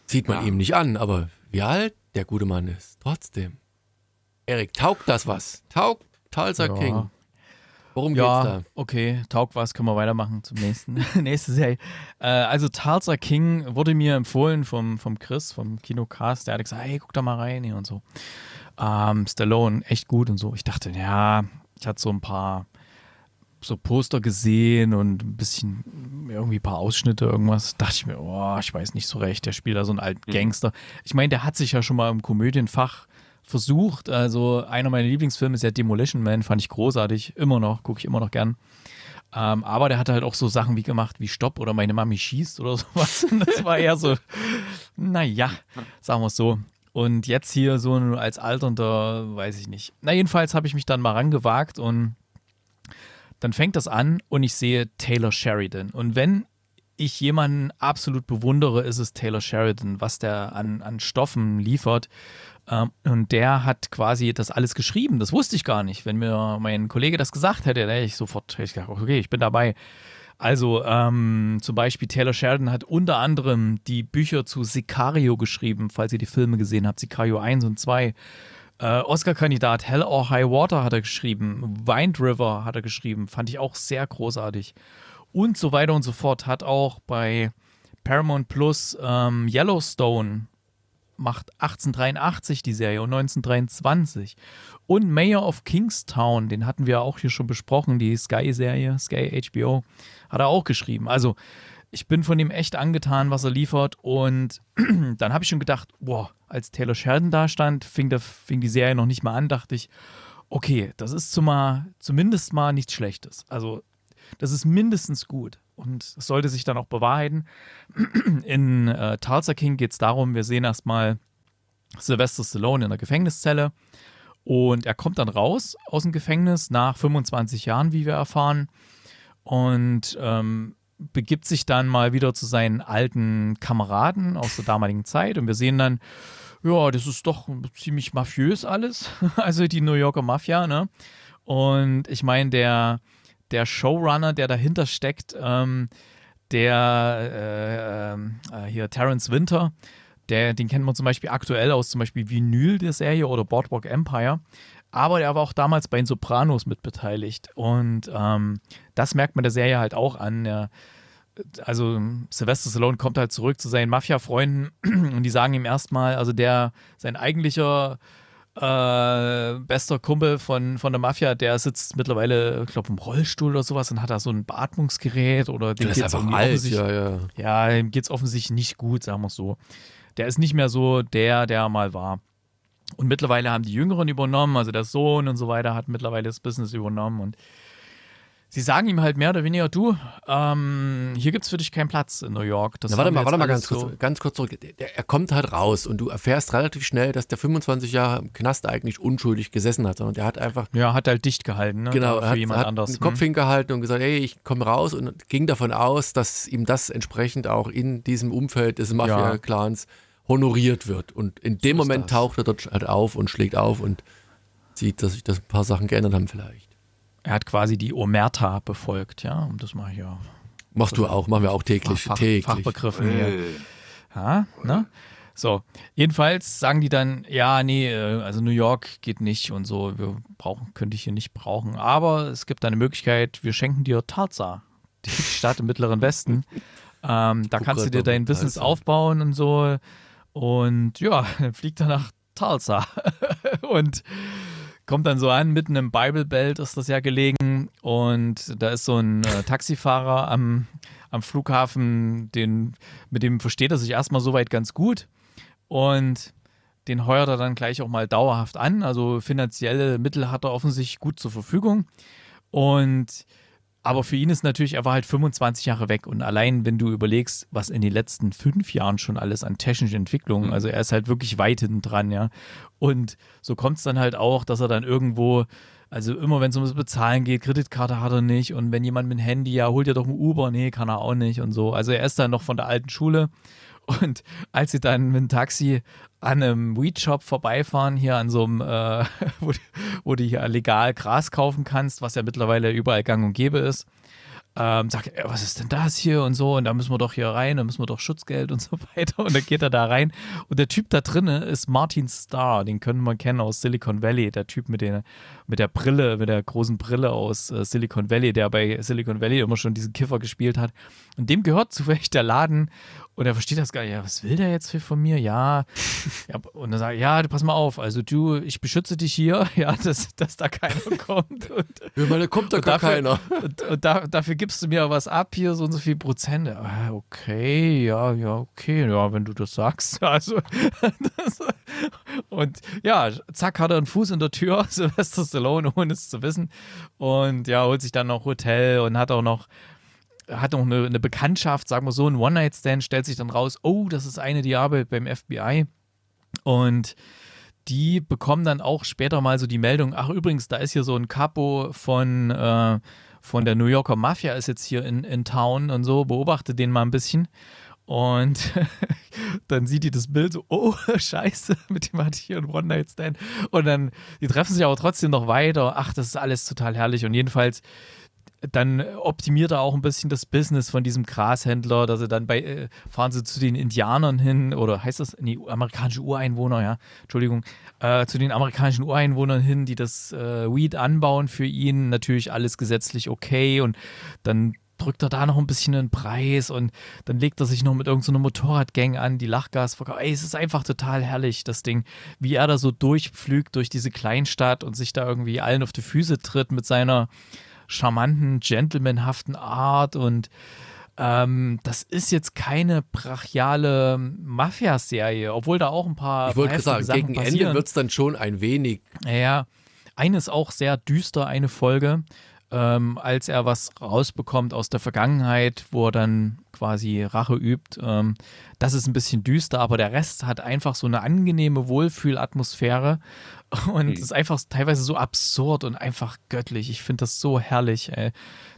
sieht man Ja. ihm nicht an, aber wie alt der gute Mann ist. Trotzdem. Erik, taugt das was? Taugt Tulsa Ja. King? Worum Ja, geht's okay, taugt was, können wir weitermachen zum nächsten, [laughs] nächste Serie. Äh, also Tulsa King wurde mir empfohlen vom, vom Chris, vom Kinocast, der hat gesagt, hey, guck da mal rein hier und so. Ähm, Stallone, echt gut und so. Ich dachte, ja, ich hatte so ein paar so Poster gesehen und ein bisschen irgendwie ein paar Ausschnitte, irgendwas. Dachte ich mir, oh, ich weiß nicht so recht, der spielt da so einen alten Gangster. Ich meine, der hat sich ja schon mal im Komödienfach versucht. Also einer meiner Lieblingsfilme ist ja Demolition Man, fand ich großartig, immer noch, gucke ich immer noch gern. Ähm, aber der hat halt auch so Sachen wie gemacht wie Stopp oder meine Mami schießt oder [laughs] sowas. Und das war eher so, naja, sagen wir es so. Und jetzt hier so als Alternder, weiß ich nicht. Na, jedenfalls habe ich mich dann mal rangewagt und dann fängt das an und ich sehe Taylor Sheridan. Und wenn ich jemanden absolut bewundere, ist es Taylor Sheridan, was der an, an Stoffen liefert. Ähm, und der hat quasi das alles geschrieben. Das wusste ich gar nicht. Wenn mir mein Kollege das gesagt hätte, hätte ich sofort hätte ich gedacht, okay, ich bin dabei. Also ähm, zum Beispiel Taylor Sheridan hat unter anderem die Bücher zu Sicario geschrieben, falls ihr die Filme gesehen habt, Sicario 1 und 2. Äh, Oscar-Kandidat Hell or High Water hat er geschrieben, Wind River hat er geschrieben, fand ich auch sehr großartig. Und so weiter und so fort. Hat auch bei Paramount Plus ähm, Yellowstone macht 1883 die Serie und 1923. Und Mayor of Kingstown, den hatten wir auch hier schon besprochen, die Sky-Serie, Sky HBO, hat er auch geschrieben. Also ich bin von ihm echt angetan, was er liefert. Und [clears throat] dann habe ich schon gedacht, boah, als Taylor Sheridan da stand, fing, der, fing die Serie noch nicht mal an, dachte ich, okay, das ist zumal, zumindest mal nichts Schlechtes. Also das ist mindestens gut. Und es sollte sich dann auch bewahrheiten. [clears throat] In äh, Tulsa King geht es darum, wir sehen erstmal Sylvester Stallone in der Gefängniszelle. Und er kommt dann raus aus dem Gefängnis nach 25 Jahren, wie wir erfahren. Und ähm, begibt sich dann mal wieder zu seinen alten Kameraden aus der damaligen Zeit. Und wir sehen dann, ja, das ist doch ziemlich mafiös alles. [laughs] Also die New Yorker Mafia, ne? Und ich meine, der, der Showrunner, der dahinter steckt, ähm, der äh, äh, hier Terence Winter, der, den kennt man zum Beispiel aktuell aus zum Beispiel Vinyl der Serie oder Boardwalk Empire. Aber der war auch damals bei den Sopranos mitbeteiligt. Und ähm, das merkt man der Serie halt auch an. Der, also Sylvester Stallone kommt halt zurück zu seinen Mafia-Freunden [clears throat] und die sagen ihm erstmal, also der, sein eigentlicher äh, bester Kumpel von, von der Mafia, der sitzt mittlerweile, ich glaube, im Rollstuhl oder sowas und hat da so ein Beatmungsgerät oder dem Der ist geht's einfach irgendwie alt, offensichtlich- ja, ja. ja, ihm geht es offensichtlich nicht gut, sagen wir es so. Der ist nicht mehr so der, der er mal war. Und mittlerweile haben die Jüngeren übernommen, also der Sohn und so weiter hat mittlerweile das Business übernommen und sie sagen ihm halt mehr oder weniger, du, ähm, hier gibt es für dich keinen Platz in New York. Das Na, warte mal, warte mal ganz kurz, ganz kurz zurück. Er kommt halt raus und du erfährst relativ schnell, dass der 25 Jahre im Knast eigentlich unschuldig gesessen hat, sondern der hat einfach Ja, hat halt dicht gehalten, ne? Genau, für er hat, jemand hat anders. den Kopf Hm. hingehalten und gesagt, hey, ich komme raus und ging davon aus, dass ihm das entsprechend auch in diesem Umfeld des Mafia-Clans honoriert wird. Und in dem So Moment taucht er dort halt auf und schlägt auf und sieht, dass sich das ein paar Sachen geändert haben vielleicht. Er hat quasi die Omerta befolgt, ja, um das mal hier Machst du auch, machen wir auch täglich. Fach, täglich. Fachbegriffen hier. Äh, Ja, ne? So, jedenfalls sagen die dann, ja, nee, äh, also New York geht nicht und so, wir brauchen, könnte ich hier nicht brauchen. Aber es gibt eine Möglichkeit, wir schenken dir Tarza, die Stadt im Mittleren Westen. Ähm, da Guck kannst du dir dein Business aufbauen und so. Und ja, [laughs] dann fliegt er nach Tulsa [laughs] und kommt dann so an, mitten im Bible Belt ist das ja gelegen. Und da ist so ein äh, Taxifahrer am, am Flughafen, den, mit dem versteht er sich erstmal soweit ganz gut. Und den heuert er dann gleich auch mal dauerhaft an. Also finanzielle Mittel hat er offensichtlich gut zur Verfügung. Und aber für ihn ist natürlich, er war halt 25 Jahre weg und allein, wenn du überlegst, was in den letzten fünf Jahren schon alles an technischer Entwicklung, also er ist halt wirklich weit hinten dran, ja. Und so kommt es dann halt auch, dass er dann irgendwo, also immer wenn es ums Bezahlen geht, Kreditkarte hat er nicht und wenn jemand mit dem Handy, ja, holt dir doch ein Uber, nee, kann er auch nicht und so. Also er ist dann noch von der alten Schule und als sie dann mit dem Taxi an einem Weed-Shop vorbeifahren, hier an so einem, äh, [laughs] wo, wo du hier legal Gras kaufen kannst, was ja mittlerweile überall gang und gäbe ist, ähm, sagt, ja, was ist denn das hier und so? Und da müssen wir doch hier rein, da müssen wir doch Schutzgeld und so [laughs] weiter. Und dann geht er da rein. Und der Typ da drinnen ist Martin Starr, den können wir kennen aus Silicon Valley, der Typ mit, den, mit der Brille, mit der großen Brille aus äh, Silicon Valley, der bei Silicon Valley immer schon diesen Kiffer gespielt hat und dem gehört [laughs] zufällig der Laden und er versteht das gar nicht. Ja, was will der jetzt von mir? Ja. ja und dann sagt er, ja, pass mal auf. Also du, ich beschütze dich hier, [laughs] ja, dass, dass da keiner [laughs] kommt. Und, ja, meine, kommt da gar dafür, keiner. Und, und da, dafür gibst du mir was ab, hier so und so viel Prozent. Ah, okay, ja, ja, okay, ja, wenn du das sagst. Also, das, und ja, zack, hat er einen Fuß in der Tür, [laughs] Sylvester Stallone, ohne es zu wissen. Und ja, holt sich dann noch Hotel und hat auch noch hat noch eine, eine Bekanntschaft, sagen wir so, ein One-Night-Stand, stellt sich dann raus, oh, das ist eine, die arbeitet beim FBI. Und die bekommen dann auch später mal so die Meldung, ach übrigens, da ist hier so ein Capo von, äh, von der New Yorker Mafia ist jetzt hier in, in Town und so, beobachte den mal ein bisschen. Und [laughs] dann sieht die das Bild so, oh, [laughs] scheiße, mit dem hatte ich hier einen One-Night-Stand. Und dann, die treffen sich aber trotzdem noch weiter. Ach, das ist alles total herrlich. Und jedenfalls dann optimiert er auch ein bisschen das Business von diesem Grashändler, dass er dann bei, äh, fahren sie zu den Indianern hin, oder heißt das, nee, amerikanische Ureinwohner, ja, Entschuldigung, äh, zu den amerikanischen Ureinwohnern hin, die das äh, Weed anbauen für ihn, natürlich alles gesetzlich okay und dann drückt er da noch ein bisschen den Preis und dann legt er sich noch mit irgendeiner so Motorradgang an, die Lachgas verkauft. Ey, es ist einfach total herrlich, das Ding, wie er da so durchpflügt durch diese Kleinstadt und sich da irgendwie allen auf die Füße tritt mit seiner charmanten, gentlemanhaften Art und ähm, das ist jetzt keine brachiale Mafia-Serie, obwohl da auch ein paar. Ich wollte sagen, Sachen gegen passieren. Ende wird es dann schon ein wenig. Ja, eine ist auch sehr düster, eine Folge, ähm, als er was rausbekommt aus der Vergangenheit, wo er dann quasi Rache übt. Ähm, das ist ein bisschen düster, aber der Rest hat einfach so eine angenehme Wohlfühlatmosphäre [laughs] und es ist einfach teilweise so absurd und einfach göttlich. Ich finde das so herrlich, ey.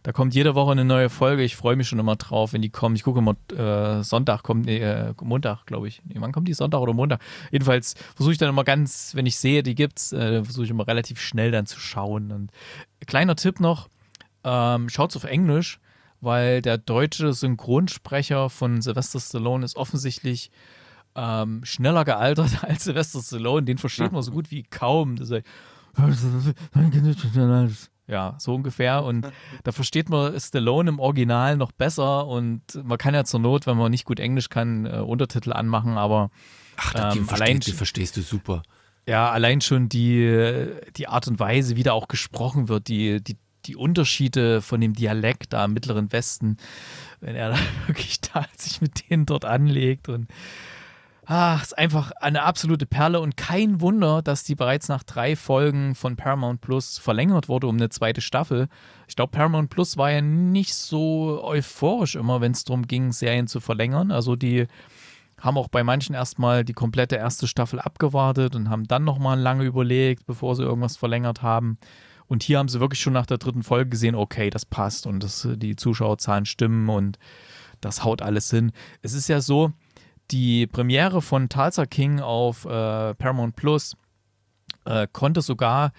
Da kommt jede Woche eine neue Folge. Ich freue mich schon immer drauf, wenn die kommen. Ich gucke immer, äh, Sonntag kommt, nee, äh, Montag, glaube ich. Nee, wann kommt die? Sonntag oder Montag? Jedenfalls versuche ich dann immer ganz, wenn ich sehe, die gibt's, äh, versuche ich immer relativ schnell dann zu schauen. Und kleiner Tipp noch, ähm, schaut's auf Englisch, weil der deutsche Synchronsprecher von Sylvester Stallone ist offensichtlich ähm, schneller gealtert [laughs] als Sylvester Stallone. Den versteht man so gut wie kaum. ja, so ungefähr. Und da versteht man Stallone im Original noch besser. Und man kann ja zur Not, wenn man nicht gut Englisch kann, äh, Untertitel anmachen. Aber Ach, ähm, verstehst, allein, die verstehst du super. Ja, allein schon die, die Art und Weise, wie da auch gesprochen wird, die, die, die Unterschiede von dem Dialekt da im Mittleren Westen, wenn er [laughs] da wirklich da sich mit denen dort anlegt und Ah, ist einfach eine absolute Perle und kein Wunder, dass die bereits nach drei Folgen von Paramount Plus verlängert wurde um eine zweite Staffel. Ich glaube, Paramount Plus war ja nicht so euphorisch immer, wenn es darum ging, Serien zu verlängern. Also die haben auch bei manchen erstmal die komplette erste Staffel abgewartet und haben dann nochmal lange überlegt, bevor sie irgendwas verlängert haben. Und hier haben sie wirklich schon nach der dritten Folge gesehen, okay, das passt und das, die Zuschauerzahlen stimmen und das haut alles hin. Es ist ja so, die Premiere von Tulsa King auf äh, Paramount Plus äh, konnte sogar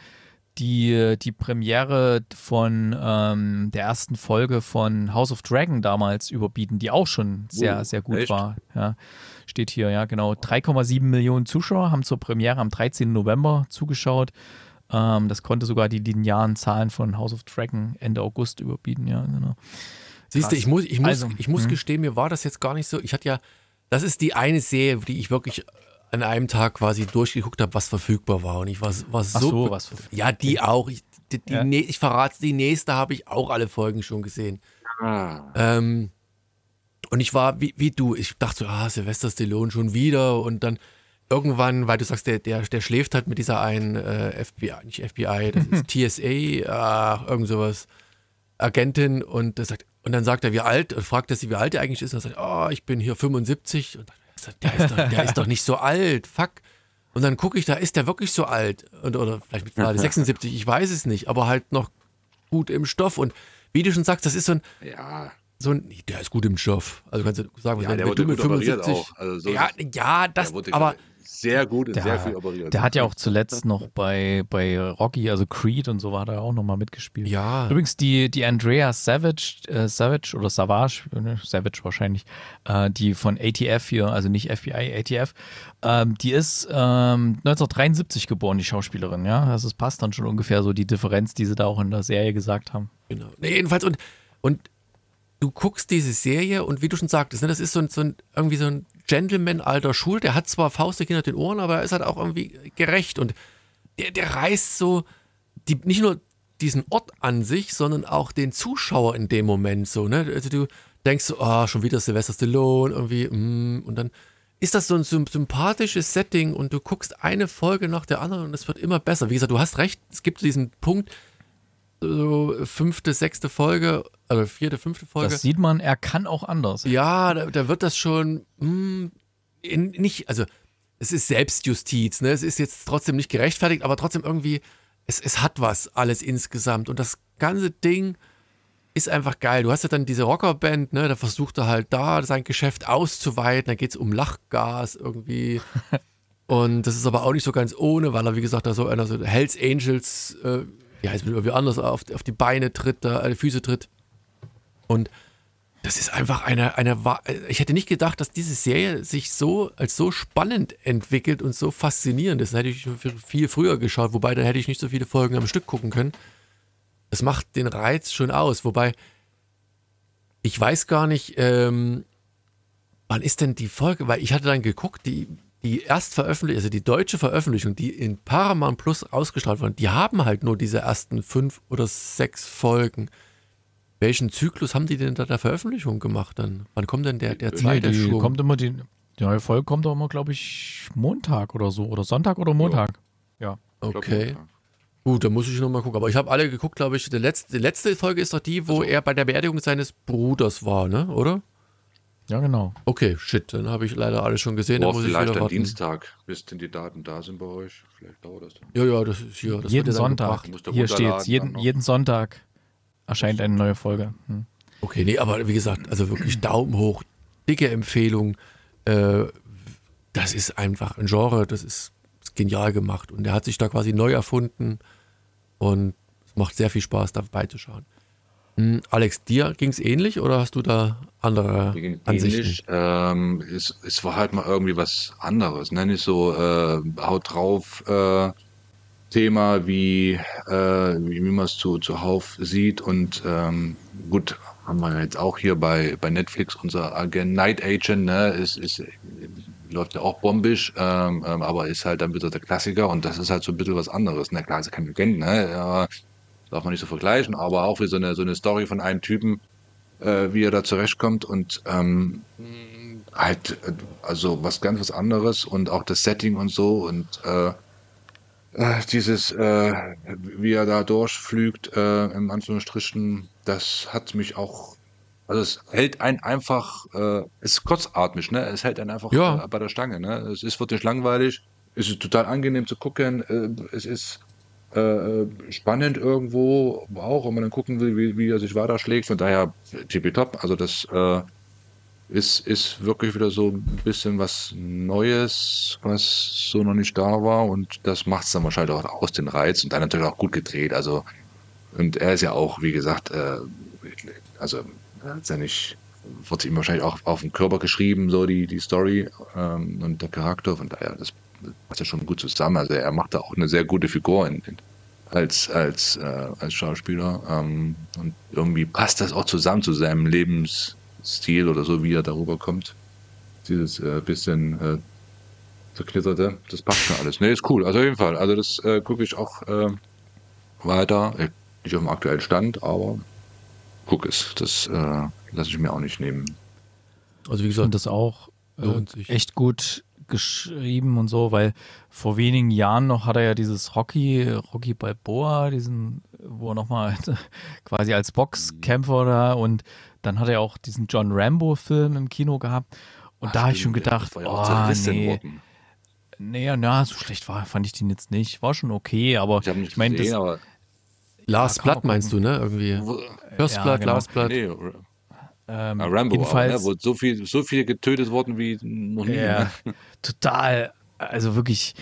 die, die Premiere von ähm, der ersten Folge von House of Dragon damals überbieten, die auch schon sehr, oh, sehr gut echt? war. Ja, steht hier, ja, genau. 3,7 Millionen Zuschauer haben zur Premiere am 13. November zugeschaut. Ähm, das konnte sogar die linearen Zahlen von House of Dragon Ende August überbieten, ja, genau. Siehst du, ich muss, ich muss, also, ich muss hm. gestehen, mir war das jetzt gar nicht so. Ich hatte ja das ist die eine Serie, die ich wirklich an einem Tag quasi durchgeguckt habe, was verfügbar war. Und ich war, war so. so was ja, die auch. Ich, die, die ja. ich verrate die nächste habe ich auch alle Folgen schon gesehen. Ah. Ähm, und ich war wie, wie du, ich dachte so, ah, Sylvester Stallone schon wieder. Und dann irgendwann, weil du sagst, der, der, der schläft halt mit dieser einen äh, FBI, nicht FBI, das ist TSA, äh, irgend sowas, Agentin und das sagt, und dann sagt er, wie alt, und fragt er sie, wie alt er eigentlich ist. Und er sagt, oh, ich bin hier 75. Und sagt, der ist doch, der ist doch nicht so alt, fuck. Und dann gucke ich, da ist der wirklich so alt. Und, oder vielleicht mit 76, ich weiß es nicht, aber halt noch gut im Stoff. Und wie du schon sagst, das ist so ein, ja. so ein, der ist gut im Stoff. Also kannst du sagen, Ja, wenn, der wenn wurde du mit gut operiert 75. auch. Also so ja, ja, das, aber sehr gut und Der, sehr viel operiert. der hat ja auch zuletzt noch bei, bei Rocky, also Creed und so, hat er auch nochmal mitgespielt. ja. Übrigens, die, die Andrea Savage, äh, Savage oder Savage, ne, Savage wahrscheinlich, äh, die von ATF hier, also nicht FBI, ATF, ähm, die ist ähm, 1973 geboren, die Schauspielerin, ja. Also es passt dann schon ungefähr so die Differenz, die sie da auch in der Serie gesagt haben. Genau. Nee, jedenfalls, und, und du guckst diese Serie und wie du schon sagtest, ne, das ist so ein, so ein irgendwie so ein Gentleman alter Schul, der hat zwar Faust hinter den Ohren, aber er ist halt auch irgendwie gerecht und der, der reißt so die, nicht nur diesen Ort an sich, sondern auch den Zuschauer in dem Moment so, ne? Also du denkst so, ah, schon wieder Sylvester Stallone, irgendwie, mm, und dann ist das so ein sym- sympathisches Setting und du guckst eine Folge nach der anderen und es wird immer besser. Wie gesagt, du hast recht, es gibt diesen Punkt, so fünfte, sechste Folge, also vierte, fünfte Folge. Das sieht man, er kann auch anders. Ja, da, da wird das schon hm, in, nicht, also es ist Selbstjustiz, ne? Es ist jetzt trotzdem nicht gerechtfertigt, aber trotzdem irgendwie, es, es hat was alles insgesamt. Und das ganze Ding ist einfach geil. Du hast ja dann diese Rockerband, ne? Da versucht er halt da sein Geschäft auszuweiten. Da geht es um Lachgas irgendwie. [laughs] Und das ist aber auch nicht so ganz ohne, weil er, wie gesagt, da so einer so Hells Angels, äh, ja, heißt irgendwie anders auf, auf die Beine tritt, da, äh, die Füße tritt. Und das ist einfach eine, eine, ich hätte nicht gedacht, dass diese Serie sich so, als so spannend entwickelt und so faszinierend ist. Das hätte ich viel- früher geschaut, wobei dann hätte ich nicht so viele Folgen am Stück gucken können. Das macht den Reiz schon aus, wobei ich weiß gar nicht, ähm, wann ist denn die Folge, weil ich hatte dann geguckt, die, die Erstveröffentlichung, also die deutsche Veröffentlichung, die in Paramount Plus ausgestrahlt wurde, die haben halt nur diese ersten fünf oder sechs Folgen. Welchen Zyklus haben die denn da der Veröffentlichung gemacht dann? Wann kommt denn der, der Nee, zweite die Schwung? kommt immer, die, die neue Folge kommt auch immer, glaube ich, Montag oder so. Oder Sonntag oder Montag. Ja. okay. Gut, dann muss ich nochmal gucken. Aber ich habe alle geguckt, glaube ich. Die letzte, die letzte Folge ist doch die, wo er bei der Beerdigung seines Bruders war, ne? Oder? Ja, genau. Okay, shit, dann habe ich leider alles schon gesehen. Boah, dann muss ich vielleicht wieder am warten. Dienstag, bis denn die Daten da sind bei euch. Vielleicht dauert das dann. Ja, ja, das ist hier. Das jeden Sonntag. Hier steht's. Jeden, jeden Sonntag erscheint eine neue Folge. Hm. Okay, nee, aber wie gesagt, also wirklich Daumen hoch, dicke Empfehlung. Äh, das ist einfach ein Genre, das ist, ist genial gemacht. Und er hat sich da quasi neu erfunden und es macht sehr viel Spaß, dabei zu schauen. Hm, Alex, dir ging es ähnlich oder hast du da andere Ansichten? ähnlich. Ähm, es, es war halt mal irgendwie was anderes. Ne? Nicht so äh, haut drauf äh, Thema, wie, äh, wie, man es zu, zuhauf sieht. Und ähm, gut, haben wir jetzt auch hier bei, bei Netflix unser Agent Night Agent, ne? ist, ist, läuft ja auch bombisch, ähm, ähm, aber ist halt dann wieder der Klassiker und das ist halt so ein bisschen was anderes. Na klar, ist kein Agent, ne? Ja, darf man nicht so vergleichen, aber auch wie so eine, so eine Story von einem Typen, äh, wie er da zurechtkommt und ähm, halt, äh, also was ganz was anderes und auch das Setting und so und äh, äh, dieses, äh, wie er da durchflügt, äh, im Anführungsstrichen, das hat mich auch, also es hält einen einfach, äh, es ist kurzatmig, ne? Es hält einen einfach Ja. äh, bei der Stange, ne? Es ist, wird nicht langweilig, es ist total angenehm zu gucken, äh, es ist äh, spannend irgendwo auch, wenn man dann gucken will, wie, wie er sich weiterschlägt. Von daher tippitopp. Also das äh, ist, ist wirklich wieder so ein bisschen was Neues, was so noch nicht da war. Und das macht es dann wahrscheinlich auch aus den Reiz und dann natürlich auch gut gedreht. Also und er ist ja auch, wie gesagt, äh, also er hat's ja nicht, wird ihm wahrscheinlich auch auf den Körper geschrieben, so die, die Story ähm, und der Charakter. Von daher, das passt ja schon gut zusammen. Also er macht da auch eine sehr gute Figur in, in, als, als, äh, als Schauspieler. Ähm, und irgendwie passt das auch zusammen zu seinem Lebensstil oder so, wie er darüber kommt. Dieses äh, bisschen äh, zerknitterte, das passt schon alles. Nee, ist cool. Also auf jeden Fall. Also das äh, gucke ich auch äh, weiter. Äh, Nicht auf dem aktuellen Stand, aber guck es. Das äh, lasse ich mir auch nicht nehmen. Also wie gesagt, das auch äh, lohnt sich. echt gut geschrieben und so, weil vor wenigen Jahren noch hat er ja dieses Rocky, Rocky Balboa, diesen, wo er nochmal [laughs] quasi als Boxkämpfer da und dann hat er auch diesen John Rambo-Film im Kino gehabt. Und da habe ich schon ja, gedacht, ja auch oh, nee, nee, na, so schlecht war, fand ich den jetzt nicht. War schon okay, aber Ich habe nicht ich meine, gesehen, das, aber Last man Blood meinst du, ne? Irgendwie. First Ja, Blood, genau. Last Blood. nee, Ähm, Ja, Rambo auch, jedenfalls, ne? wo so viel, so viele getötet worden wie noch nie. Ja, Ne? total. Also wirklich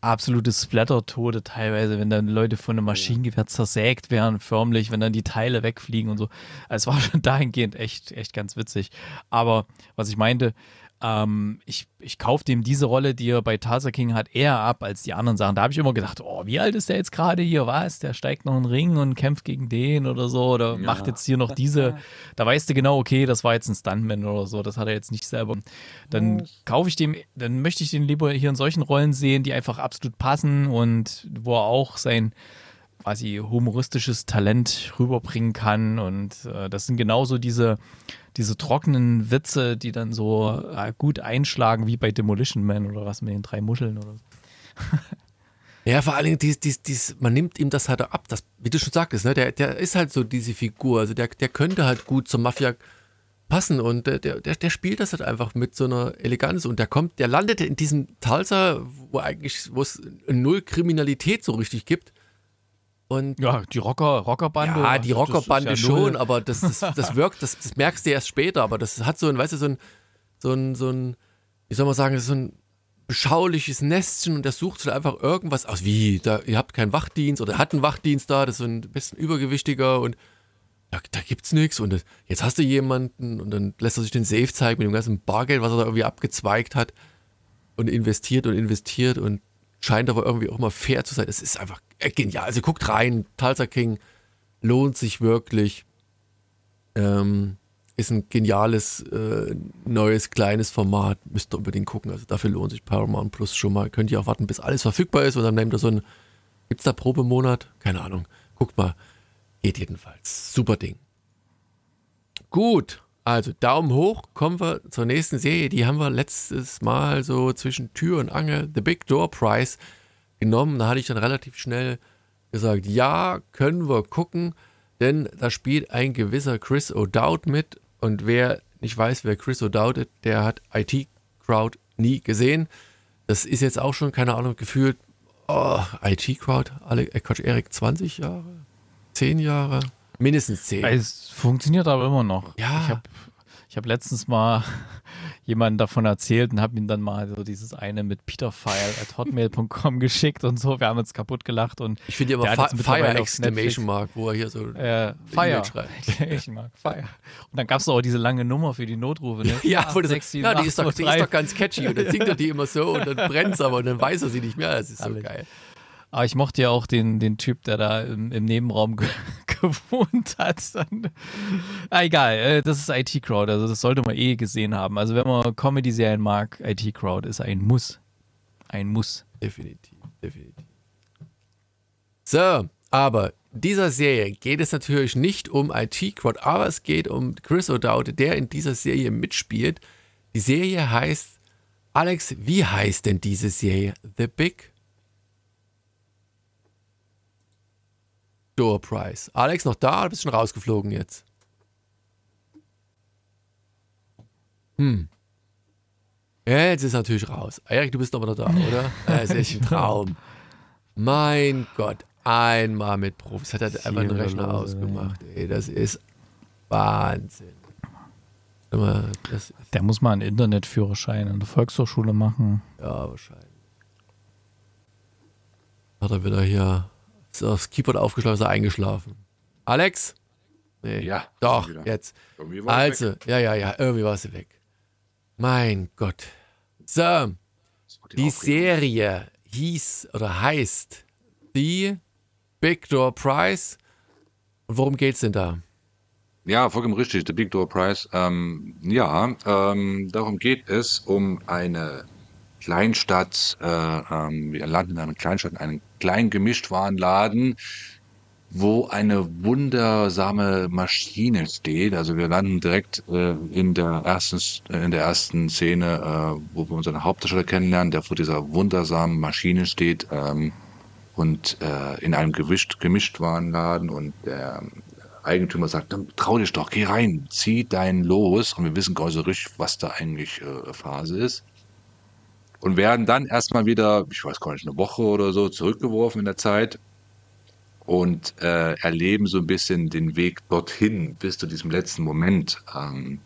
absolute Splatter-Tode teilweise, wenn dann Leute von einem Maschinengewehr zersägt werden, förmlich, wenn dann die Teile wegfliegen und so. Also es war schon [laughs] dahingehend echt, echt ganz witzig. Aber was ich meinte, ähm, ich, ich kaufe dem diese Rolle, die er bei Tulsa King hat, eher ab als die anderen Sachen. Da habe ich immer gedacht, oh, wie alt ist der jetzt gerade hier? Was? Der steigt noch einen Ring und kämpft gegen den oder so oder macht jetzt hier noch diese. Da weißt du genau, okay, das war jetzt ein Stuntman oder so. Das hat er jetzt nicht selber. Dann kaufe ich dem, dann möchte ich den lieber hier in solchen Rollen sehen, die einfach absolut passen und wo er auch sein quasi humoristisches Talent rüberbringen kann. Und äh, das sind genauso diese, diese trockenen Witze, die dann so äh, gut einschlagen, wie bei Demolition Man oder was mit den drei Muscheln oder so. [laughs] Ja, vor allen Dingen, dies, dies, dies, man nimmt ihm das halt ab. Das, wie du schon sagtest, ne, der, der ist halt so diese Figur. Also der, der könnte halt gut zur Mafia passen und der, der, der spielt das halt einfach mit so einer Eleganz und der kommt, der landet in diesem Tulsa, wo eigentlich, wo es null Kriminalität so richtig gibt. Und Ja, die Rocker, Rockerbande. ja, die also Rockerbande ja schon, null- aber das, das, das [laughs] wirkt, das, das merkst du erst später, aber das hat so ein, weißt du, so ein, so ein, so ein, wie soll man sagen, so ein beschauliches Nestchen und der sucht sich einfach irgendwas aus, wie, da, ihr habt keinen Wachdienst oder er hat einen Wachdienst da, das ist so ein bisschen übergewichtiger und da, da gibt's nichts und das, jetzt hast du jemanden und dann lässt er sich den Safe zeigen mit dem ganzen Bargeld, was er da irgendwie abgezweigt hat und investiert und investiert und scheint aber irgendwie auch mal fair zu sein. Es ist einfach genial. Also guckt rein, Tulsa King lohnt sich wirklich. Ähm, ist ein geniales, äh, neues, kleines Format. Müsst ihr unbedingt gucken. Also dafür lohnt sich Paramount Plus schon mal. Könnt ihr auch warten, bis alles verfügbar ist und dann nehmt ihr so ein, gibt's da Probemonat? Keine Ahnung. Guckt mal. Geht jedenfalls. Super Ding. Gut. Also Daumen hoch, kommen wir zur nächsten Serie. Die haben wir letztes Mal so zwischen Tür und Angel, The Big Door Prize, genommen. Da hatte ich dann relativ schnell gesagt, ja, können wir gucken, denn da spielt ein gewisser Chris O'Dowd mit. Und wer nicht weiß, wer Chris O'Dowd ist, der hat IT Crowd nie gesehen. Das ist jetzt auch schon, keine Ahnung, gefühlt, oh, IT Crowd, alle, äh, Quatsch, Erik, 20 Jahre? 10 Jahre? Mindestens 10. Es funktioniert aber immer noch. Ja. Ich habe ich hab letztens mal jemanden davon erzählt und habe ihm dann mal so dieses eine mit peterfile at hotmail.com [laughs] geschickt und so. Wir haben uns kaputt gelacht und Ich finde ja immer Fire Exclamation Mark, wo er hier so. äh, Fire. schreibt. [laughs] Ich mag Fire. Und dann gab es auch diese lange Nummer für die Notrufe. Ne? [laughs] Ja, wo das, sechs, sieben, ja die, ist doch, die ist doch ganz catchy und dann singt er die immer so und dann brennt es aber und dann weiß er sie nicht mehr. Das ist so geil. Aber ich mochte ja auch den, den Typ, der da im, im Nebenraum ge [laughs] gewohnt hat. Dann, ah, egal, äh, das ist IT-Crowd, also das sollte man eh gesehen haben. Also wenn man Comedy-Serien mag, IT-Crowd ist ein Muss. Ein Muss. Definitiv, definitiv. So, aber dieser Serie geht es natürlich nicht um IT-Crowd, aber es geht um Chris O'Dowd, der in dieser Serie mitspielt. Die Serie heißt, Alex, wie heißt denn diese Serie? The Big Door Prize. Alex, noch da oder bist du schon rausgeflogen jetzt? Hm. Ja, jetzt ist er natürlich raus. Erik, du bist aber noch da, oder? [laughs] Das ist echt ein Traum. Mein Gott, einmal mit Profis. Hat er einfach den Rechner ausgemacht. Ey, das ist Wahnsinn. Das ist, Der muss mal einen Internetführerschein in der Volkshochschule machen. ja, wahrscheinlich. Hat er wieder hier ist aufs Keyboard aufgeschlagen, ist er eingeschlafen. Alex? Nee. Ja, Doch, jetzt. Also, ja, ja, ja, irgendwie war sie weg. Mein Gott. So, weg. die Aufregung. Serie hieß oder heißt The Big Door Prize. Und worum geht's denn da? Ja, vollkommen richtig, The Big Door Prize. Ähm, ja, ähm, darum geht es um eine Kleinstadt. Äh, ähm, wir landen in einer Kleinstadt, in einem kleinen Gemischtwarenladen, wo eine wundersame Maschine steht. Also wir landen direkt äh, in der ersten äh, in der ersten Szene, äh, wo wir unseren Hauptdarsteller kennenlernen, der vor dieser wundersamen Maschine steht. Ähm, und äh, in einem gewischt, Gemischtwarenladen und der Eigentümer sagt, dann trau dich doch, geh rein, zieh deinen los und wir wissen gar nicht so richtig, was da eigentlich äh, Phase ist. Und werden dann erstmal wieder, ich weiß gar nicht, eine Woche oder so zurückgeworfen in der Zeit und äh, erleben so ein bisschen den Weg dorthin bis zu diesem letzten Moment ähm,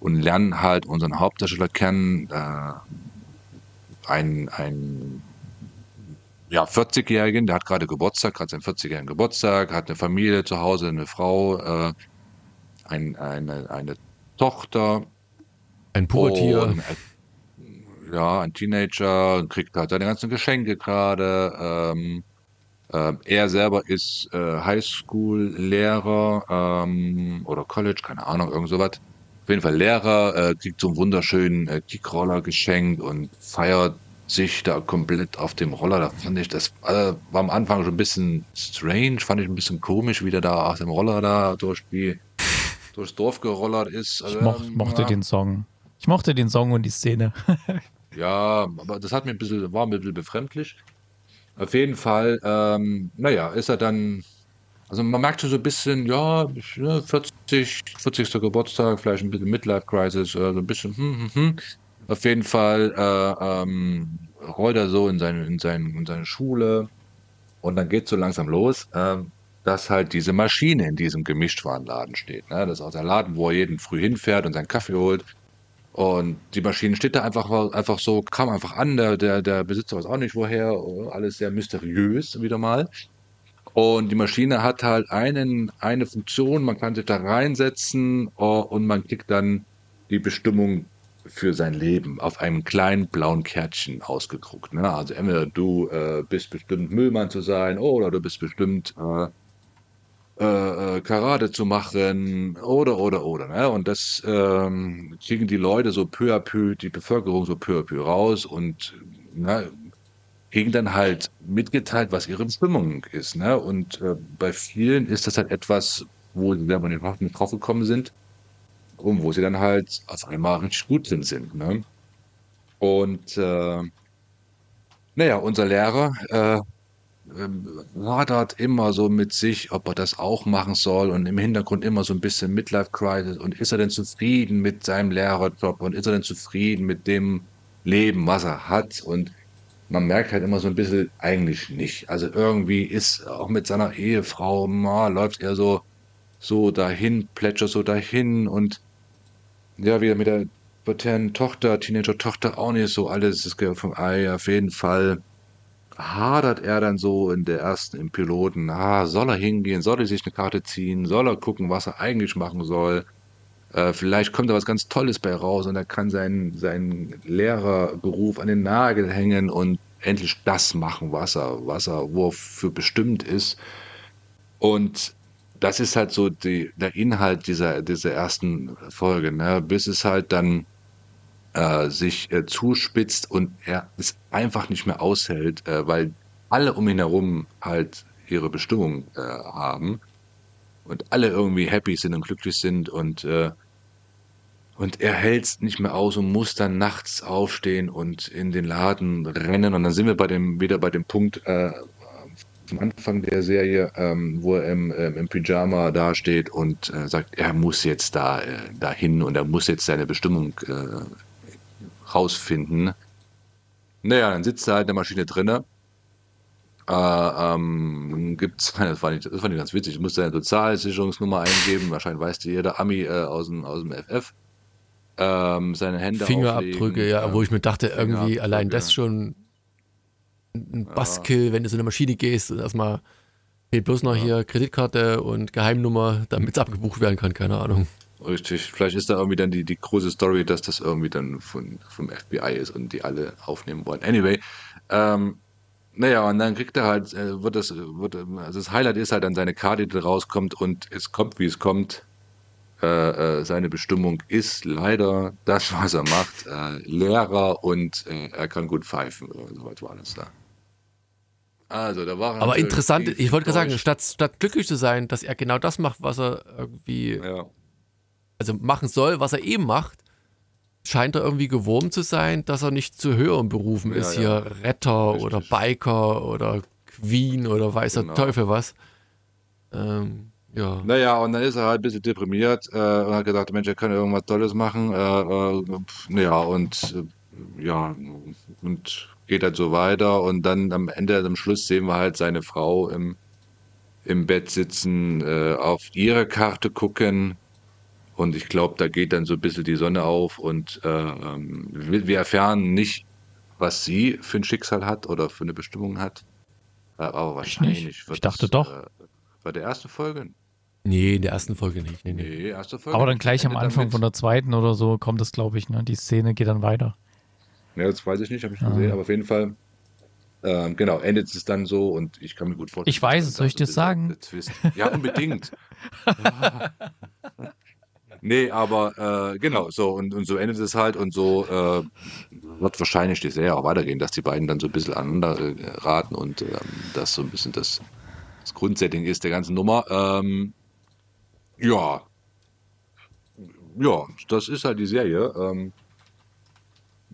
und lernen halt unseren Hauptdarsteller kennen, äh, ein, ein ja, 40-Jährigen, der hat gerade Geburtstag, hat seinen 40-jährigen Geburtstag, hat eine Familie zu Hause, eine Frau, äh, ein, eine, eine Tochter. Ein Pubertier. Und, ja, ein Teenager, kriegt halt seine ganzen Geschenke gerade. Ähm, äh, er selber ist äh, Highschool-Lehrer ähm, oder College, keine Ahnung, irgend sowas. Auf jeden Fall Lehrer, äh, kriegt so einen wunderschönen äh, Kickroller geschenkt und feiert sich da komplett auf dem Roller. Da fand ich, das äh, war am Anfang schon ein bisschen strange, fand ich ein bisschen komisch, wie der da auf dem Roller da durch die durchs Dorf gerollert ist. Also, ich moch, ähm, mochte ja. den Song. Ich mochte den Song und die Szene. [laughs] ja, aber das hat mir ein bisschen, war ein bisschen befremdlich. Auf jeden Fall, ähm, naja, ist er dann, also man merkt schon so ein bisschen, ja, 40, 40. Geburtstag, vielleicht ein bisschen Midlife-Crisis, äh, so ein bisschen, hm, hm, hm. Auf jeden Fall äh, ähm, rollt er so in seine, in, sein, in seine Schule und dann geht es so langsam los, äh, dass halt diese Maschine in diesem Gemischtwarenladen steht. Ne? Das ist auch der Laden, wo er jeden früh hinfährt und seinen Kaffee holt. Und die Maschine steht da einfach, einfach so, kam einfach an, der, der, der Besitzer weiß auch nicht woher, alles sehr mysteriös wieder mal. Und die Maschine hat halt einen, eine Funktion, man kann sich da reinsetzen oh, und man kriegt dann die Bestimmung für sein Leben auf einem kleinen blauen Kärtchen ausgedruckt. Ne? Also entweder du äh, bist bestimmt Müllmann zu sein oder du bist bestimmt äh, äh, äh, Karate zu machen oder oder oder. Ne? Und das ähm, kriegen die Leute so peu à peu, die Bevölkerung so peu à peu raus und ne, kriegen dann halt mitgeteilt, was ihre Bestimmung ist. Ne? Und äh, bei vielen ist das halt etwas, wo sie selber nicht drauf gekommen sind und wo sie dann halt auf einmal richtig gut drin sind. Ne? Und äh, naja, unser Lehrer äh, hadert immer so mit sich, ob er das auch machen soll und im Hintergrund immer so ein bisschen Midlife Crisis und ist er denn zufrieden mit seinem Lehrerjob und ist er denn zufrieden mit dem Leben, was er hat? Und man merkt halt immer so ein bisschen eigentlich nicht. Also irgendwie ist auch mit seiner Ehefrau, ma, läuft er so so dahin, plätschert so dahin und ja, wieder mit der pubertären Tochter, Teenager-Tochter auch nicht so alles, das gehört vom Ei, auf jeden Fall hadert er dann so in der ersten, im Piloten, ah, soll er hingehen, soll er sich eine Karte ziehen, soll er gucken, was er eigentlich machen soll. Äh, vielleicht kommt da was ganz Tolles bei raus und er kann seinen, seinen Lehrerberuf an den Nagel hängen und endlich das machen, was er, was er, wofür bestimmt ist. Und das ist halt so die, der Inhalt dieser, dieser ersten Folge, ne? bis es halt dann äh, sich äh, zuspitzt und er es einfach nicht mehr aushält, äh, weil alle um ihn herum halt ihre Bestimmung äh, haben und alle irgendwie happy sind und glücklich sind und äh, und er hält es nicht mehr aus und muss dann nachts aufstehen und in den Laden rennen. Und dann sind wir bei dem, wieder bei dem Punkt äh, am Anfang der Serie, ähm, wo er im, ähm, im Pyjama dasteht und äh, sagt, er muss jetzt da äh, dahin und er muss jetzt seine Bestimmung äh, rausfinden. Naja, dann sitzt er halt in der Maschine drinne. Äh, ähm, gibt's, [laughs] das fand, ich, das fand ich ganz witzig, ich musste eine Sozialsicherungsnummer eingeben, wahrscheinlich weiß die jeder Ami äh, aus, dem, aus dem FF. Ähm, seine Hände Fingerabdrücke, ja, ähm, wo ich mir dachte, irgendwie allein das schon ein Buskill, ja. wenn du so eine Maschine gehst und erstmal fehlt bloß noch ja. hier Kreditkarte und Geheimnummer, damit es abgebucht werden kann, keine Ahnung. Richtig, vielleicht ist da irgendwie dann die, die große Story, dass das irgendwie dann von, vom FBI ist und die alle aufnehmen wollen. Anyway, ähm, naja, und dann kriegt er halt, äh, wird das, wird, also das Highlight ist halt dann seine Karte, die rauskommt und es kommt, wie es kommt. Äh, äh, seine Bestimmung ist leider das, was er macht, äh, Lehrer und äh, er kann gut pfeifen. Soweit war das da. Also, da war Aber interessant, ich wollte gerade sagen, statt, statt glücklich zu sein, dass er genau das macht, was er irgendwie ja also machen soll, was er eben macht, scheint er irgendwie gewurmt zu sein, dass er nicht zu höheren Berufen ja, ist, hier ja. Retter Richtig. oder Biker oder Queen oder weiß der genau. Teufel was. Ähm, ja. Naja, und dann ist er halt ein bisschen deprimiert äh, und hat gedacht, Mensch, er kann irgendwas Tolles machen. Äh, äh, naja, und äh, ja, und geht halt so weiter. Und dann am Ende, am Schluss sehen wir halt seine Frau im, im Bett sitzen, äh, auf ihre Karte gucken. Und ich glaube, da geht dann so ein bisschen die Sonne auf und äh, ähm, wir erfahren nicht, was sie für ein Schicksal hat oder für eine Bestimmung hat. Äh, Aber wahrscheinlich nicht. wird Ich dachte es, doch. Äh, bei der ersten Folge? Nee, in der ersten Folge nicht. Nee, nee. Nee, erste Folge. Aber dann gleich am Anfang damit. von der zweiten oder so kommt es, glaube ich, ne? Die Szene geht dann weiter. Ja, das weiß ich nicht, habe ich Ah. gesehen, aber auf jeden Fall. Ähm, genau, endet es dann so und ich kann mir gut vorstellen. Ich weiß es, soll ich dir sagen? Ja, unbedingt. [laughs] [laughs] [laughs] nee, aber äh, genau, so und, und so endet es halt und so äh, wird wahrscheinlich die Serie auch weitergehen, dass die beiden dann so ein bisschen aneinander äh, raten und ähm, das so ein bisschen das, das Grundsetting ist der ganzen Nummer. Ähm, ja. Ja, das ist halt die Serie. Ähm,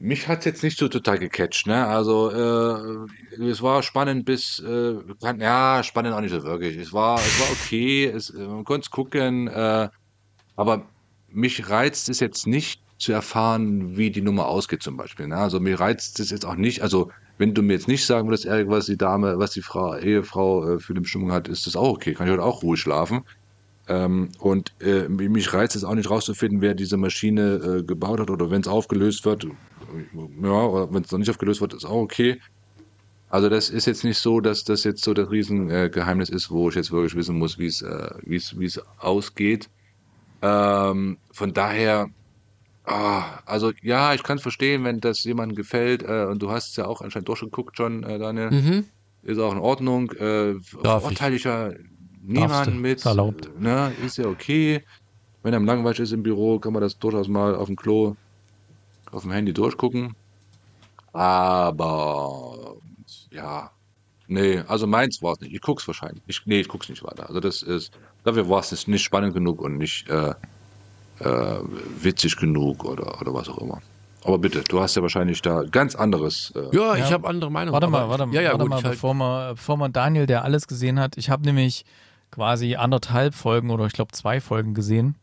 mich hat es jetzt nicht so total gecatcht, ne? Also, äh, es war spannend bis, äh, kann- ja, spannend auch nicht so wirklich. Es war, es war okay, es, äh, man konnte es gucken, äh, aber mich reizt es jetzt nicht zu erfahren, wie die Nummer ausgeht zum Beispiel. Ne? Also mir reizt es jetzt auch nicht, also wenn du mir jetzt nicht sagen würdest, Erik, was die Dame, was die Frau, Ehefrau äh, für eine Bestimmung hat, ist das auch okay. Kann ich heute auch ruhig schlafen. Ähm, und äh, mich reizt es auch nicht rauszufinden, wer diese Maschine äh, gebaut hat oder wenn es aufgelöst wird. Ja, oder wenn es noch nicht aufgelöst wird, ist auch okay. Also das ist jetzt nicht so, dass das jetzt so das Riesengeheimnis Geheimnis ist, wo ich jetzt wirklich wissen muss, wie es äh, wie es wie es ausgeht. Ähm, von daher, ah, also ja, ich kann es verstehen, wenn das jemandem gefällt äh, und du hast es ja auch anscheinend durchgeguckt schon, äh, Daniel. Mhm. Ist auch in Ordnung. Äh, Darf verurteile ich ja niemanden mit. ist erlaubt. Ne, ist ja okay. Wenn einem langweilig ist im Büro, kann man das durchaus mal auf dem Klo, auf dem Handy durchgucken. Aber ja, nee, also meins war es nicht. Ich guck's wahrscheinlich. Ich, nee, ich guck's nicht weiter. Also das ist, dafür war es nicht spannend genug und nicht äh, äh, witzig genug oder, oder was auch immer. Aber bitte, du hast ja wahrscheinlich da ganz anderes. Äh, Ja, ich Ja. habe andere Meinungen. Warte mal, warte mal, Ja, ja, warte gut, mal halt, bevor, wir, bevor wir Daniel, der alles gesehen hat. Ich habe nämlich quasi anderthalb Folgen oder ich glaube zwei Folgen gesehen.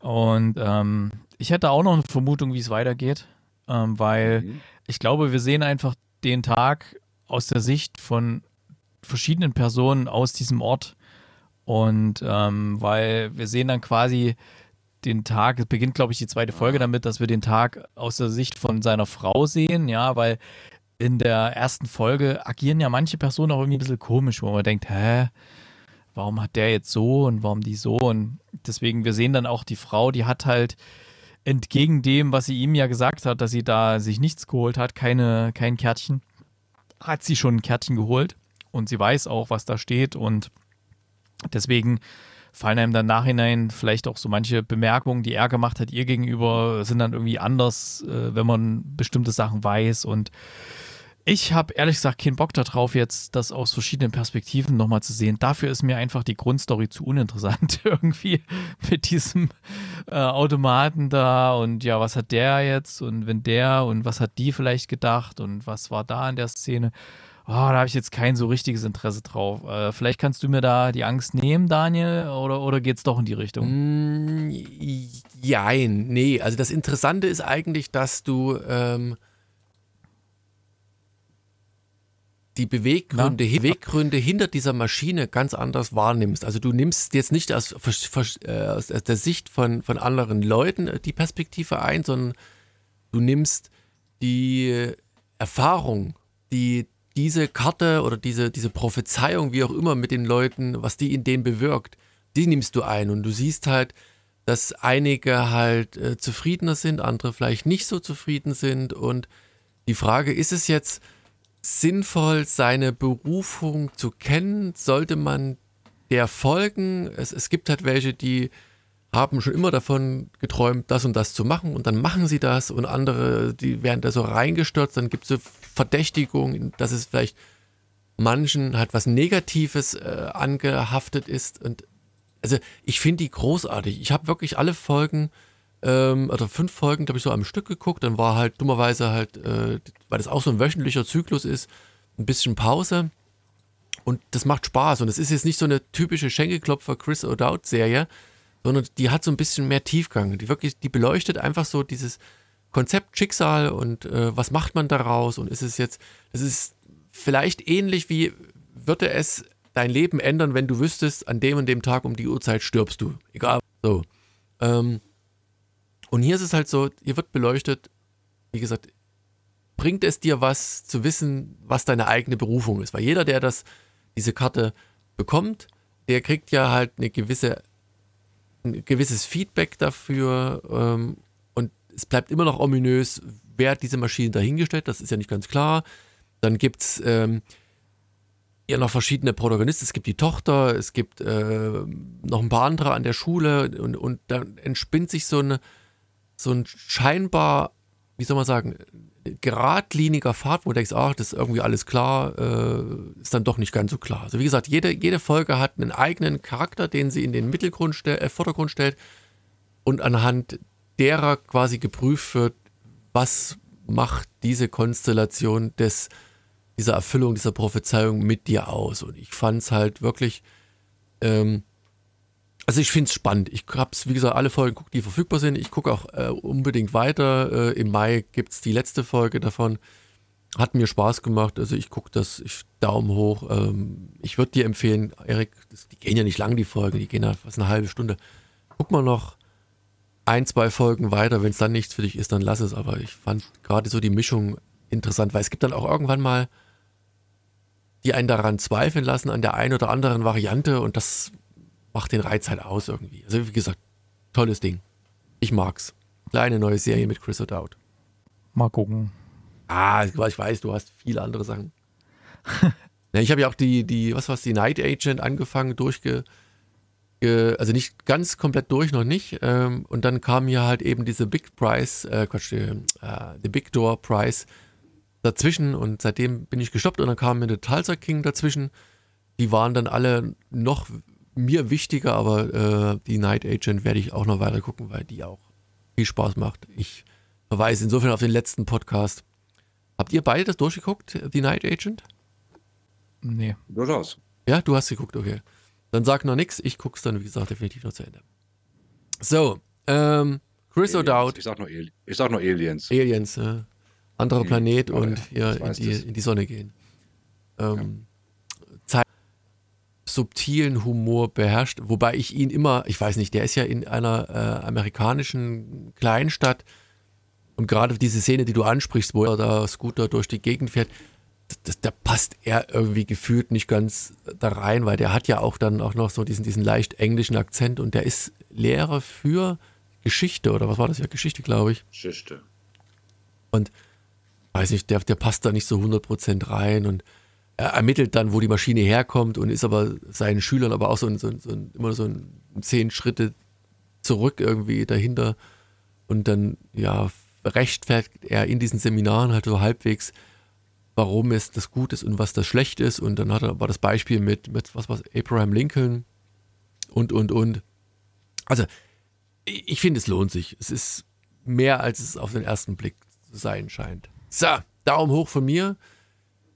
Und ähm, ich hätte auch noch eine Vermutung, wie es weitergeht, ähm, weil Mhm. ich glaube, wir sehen einfach den Tag aus der Sicht von verschiedenen Personen aus diesem Ort. Und ähm, weil wir sehen dann quasi den Tag, es beginnt, glaube ich, die zweite Folge damit, dass wir den Tag aus der Sicht von seiner Frau sehen, ja, weil in der ersten Folge agieren ja manche Personen auch irgendwie ein bisschen komisch, wo man denkt, hä, warum hat der jetzt so und warum die so? Und deswegen, wir sehen dann auch die Frau, die hat halt entgegen dem, was sie ihm ja gesagt hat, dass sie da sich nichts geholt hat, keine, kein Kärtchen, hat sie schon ein Kärtchen geholt und sie weiß auch, was da steht und deswegen fallen einem dann nachhinein vielleicht auch so manche Bemerkungen, die er gemacht hat, ihr gegenüber, sind dann irgendwie anders, äh, wenn man bestimmte Sachen weiß. Und ich habe ehrlich gesagt keinen Bock darauf, jetzt das aus verschiedenen Perspektiven nochmal zu sehen. Dafür ist mir einfach die Grundstory zu uninteressant [laughs] irgendwie mit diesem äh, Automaten da und ja, was hat der jetzt und wenn der und was hat die vielleicht gedacht und was war da in der Szene. Oh, da habe ich jetzt kein so richtiges Interesse drauf. Äh, vielleicht kannst du mir da die Angst nehmen, Daniel, oder, oder geht es doch in die Richtung? Mm, Jein, nee. Also das Interessante ist eigentlich, dass du ähm, die Beweggründe, Beweggründe hinter dieser Maschine ganz anders wahrnimmst. Also du nimmst jetzt nicht aus, aus, äh, aus der Sicht von, von anderen Leuten äh, die Perspektive ein, sondern du nimmst die Erfahrung, die diese Karte oder diese, diese Prophezeiung, wie auch immer, mit den Leuten, was die in denen bewirkt, die nimmst du ein und du siehst halt, dass einige halt äh, zufriedener sind, andere vielleicht nicht so zufrieden sind. Und die Frage, ist es jetzt sinnvoll, seine Berufung zu kennen? Sollte man der folgen? Es, es gibt halt welche, die haben schon immer davon geträumt, das und das zu machen und dann machen sie das und andere, die werden da so reingestürzt, dann gibt es so Verdächtigung, dass es vielleicht manchen halt was Negatives äh, angehaftet ist und also ich finde die großartig. Ich habe wirklich alle Folgen, ähm, oder fünf Folgen, glaube ich, so am Stück geguckt. Dann war halt dummerweise halt, äh, weil das auch so ein wöchentlicher Zyklus ist, ein bisschen Pause. Und das macht Spaß. Und es ist jetzt nicht so eine typische Schenkelklopfer Chris O'Dowd Serie, sondern die hat so ein bisschen mehr Tiefgang. Die wirklich, die beleuchtet einfach so dieses Konzept Schicksal und äh, was macht man daraus und ist es jetzt, das ist vielleicht ähnlich wie würde es dein Leben ändern, wenn du wüsstest, an dem und dem Tag um die Uhrzeit stirbst du. Egal. So. Ähm, und hier ist es halt so, hier wird beleuchtet, wie gesagt, bringt es dir was zu wissen, was deine eigene Berufung ist. Weil jeder, der das, diese Karte bekommt, der kriegt ja halt eine gewisse, ein gewisses Feedback dafür ähm, und es bleibt immer noch ominös, wer hat diese Maschine dahingestellt, das ist ja nicht ganz klar. Dann gibt es ähm, ja noch verschiedene Protagonisten. Es gibt die Tochter, es gibt äh, noch ein paar andere an der Schule und, und dann entspinnt sich so, eine, so ein scheinbar, wie soll man sagen, geradliniger Pfad, wo du denkst, ach, das ist irgendwie alles klar, äh, ist dann doch nicht ganz so klar. Also wie gesagt, jede, jede Folge hat einen eigenen Charakter, den sie in den Mittelgrund stell, äh, Vordergrund stellt und anhand derer quasi geprüft wird, was macht diese Konstellation des dieser Erfüllung dieser Prophezeiung mit dir aus. Und ich fand es halt wirklich, ähm, also ich finde es spannend. Ich habe es, wie gesagt, alle Folgen guckt, die verfügbar sind. Ich gucke auch äh, unbedingt weiter. Äh, Im Mai gibt es die letzte Folge davon. Hat mir Spaß gemacht. Also ich gucke das, ich Daumen hoch. Ähm, ich würde dir empfehlen, Erik, die gehen ja nicht lang, die Folgen, die gehen ja fast eine halbe Stunde. Guck mal noch ein, zwei Folgen weiter. Wenn es dann nichts für dich ist, dann lass es. Aber ich fand gerade so die Mischung interessant, weil es gibt dann auch irgendwann mal die einen daran zweifeln lassen, an der einen oder anderen Variante und das macht den Reiz halt aus irgendwie. Also wie gesagt, tolles Ding. Ich mag's. Kleine neue Serie mit Chris O'Dowd. Mal gucken. Ah, ich weiß, du hast viele andere Sachen. [laughs] ich habe ja auch die, die, was war's, die Night Agent angefangen, durchge, also nicht ganz komplett durch, noch nicht. Ähm, und dann kam hier halt eben diese Big Price, äh, Quatsch, äh, The Big Door Price dazwischen und seitdem bin ich gestoppt und dann kam mir der Tulsa King dazwischen. Die waren dann alle noch mir wichtiger, aber äh, die Night Agent werde ich auch noch weiter gucken, weil die auch viel Spaß macht. Ich verweise insofern auf den letzten Podcast. Habt ihr beide das durchgeguckt, die Night Agent? Nee. Durchaus. Ja, du hast geguckt, okay. Dann sag noch nichts, ich guck's dann, wie gesagt, definitiv noch zu Ende. So, ähm, Chris O'Dowd. Ich sag nur, ich sag nur Aliens. Aliens, ja anderer Planet oh, und ja, in, die, in, die, Sonne gehen. Ähm, ja. Subtilen Humor beherrscht, wobei ich ihn immer, ich weiß nicht, der ist ja in einer äh, amerikanischen Kleinstadt und gerade diese Szene, die du ansprichst, wo er da Scooter durch die Gegend fährt, das, da passt er irgendwie gefühlt nicht ganz da rein, weil der hat ja auch dann auch noch so diesen, diesen leicht englischen Akzent und der ist Lehrer für Geschichte oder was war das ja? Geschichte, glaube ich. Geschichte. Und weiß nicht, der, der passt da nicht so 100% rein und er ermittelt dann, wo die Maschine herkommt und ist aber seinen Schülern aber auch so, so, so immer so ein, zehn Schritte zurück irgendwie dahinter und dann, ja, rechtfertigt er in diesen Seminaren halt so halbwegs, warum es das gut ist und was das schlecht ist und dann hat er, war das Beispiel mit, mit was was Abraham Lincoln und, und, und. Also, ich finde, es lohnt sich. Es ist mehr, als es auf den ersten Blick zu sein scheint. So, Daumen hoch von mir.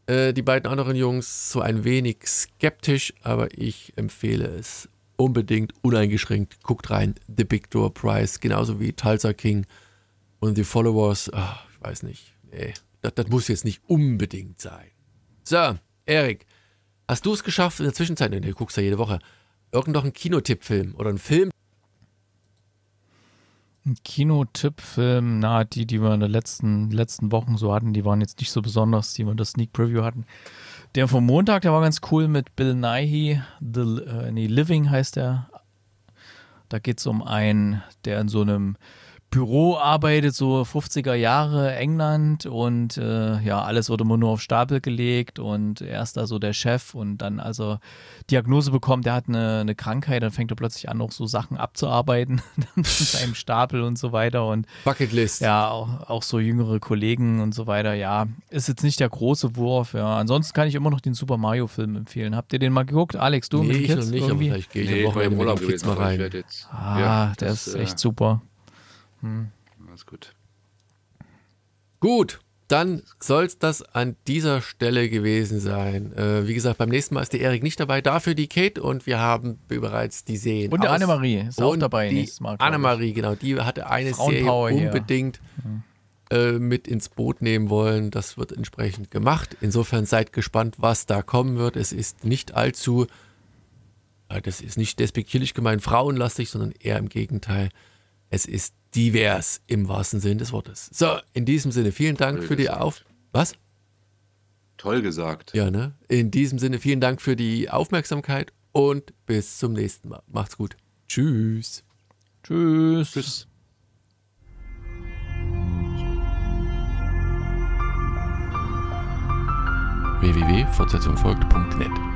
Äh, die beiden anderen Jungs so ein wenig skeptisch, aber ich empfehle es unbedingt, uneingeschränkt. Guckt rein, The Big Door Prize, genauso wie Tulsa King und The Followers. Ach, ich weiß nicht. Nee, das, das muss jetzt nicht unbedingt sein. So, Erik, hast du es geschafft in der Zwischenzeit, nee, du guckst ja jede Woche, irgendeinen Kinotippfilm oder einen Film, ein Kinotippfilm, na, die, die wir in den letzten, letzten Wochen so hatten, die waren jetzt nicht so besonders, die wir in der Sneak Preview hatten. Der vom Montag, der war ganz cool mit Bill Nighy, The, äh, nee, Living heißt der. Da geht es um einen, der in so einem Büro arbeitet, so 50er Jahre England und äh, ja, alles wird immer nur auf Stapel gelegt und er ist da so der Chef und dann also Diagnose bekommt, der hat eine, eine Krankheit, dann fängt er plötzlich an, auch so Sachen abzuarbeiten [laughs] von seinem Stapel und so weiter und Bucketlist. Ja, auch, auch so jüngere Kollegen und so weiter, ja, ist jetzt nicht der große Wurf, ja. Ansonsten kann ich immer noch den Super Mario Film empfehlen. Habt ihr den mal geguckt? Alex, du nee, mit den Kids? Ich nicht, irgendwie? aber vielleicht gehe ich nee, am Wochenende mit den Kids mal rein. Ah, ja, der das, ist echt äh, super. Hm. Alles gut. Gut, dann soll es das an dieser Stelle gewesen sein. Äh, wie gesagt, beim nächsten Mal ist der Erik nicht dabei, dafür die Kate und wir haben bereits die Serien. Und der Annemarie ist auch dabei nächstes Mal. Annemarie, genau, die hatte eine Serie unbedingt äh, mit ins Boot nehmen wollen. Das wird entsprechend gemacht. Insofern seid gespannt, was da kommen wird. Es ist nicht allzu, äh, das ist nicht despektierlich gemeint, frauenlastig, sondern eher im Gegenteil. Es ist divers im wahrsten Sinne des Wortes. So, in diesem Sinne, vielen Dank für die Auf. Was? Toll gesagt. Ja, ne? In diesem Sinne, vielen Dank für die Aufmerksamkeit und bis zum nächsten Mal. Macht's gut. Tschüss. Tschüss. Tschüss. www.fortsetzung folgt.net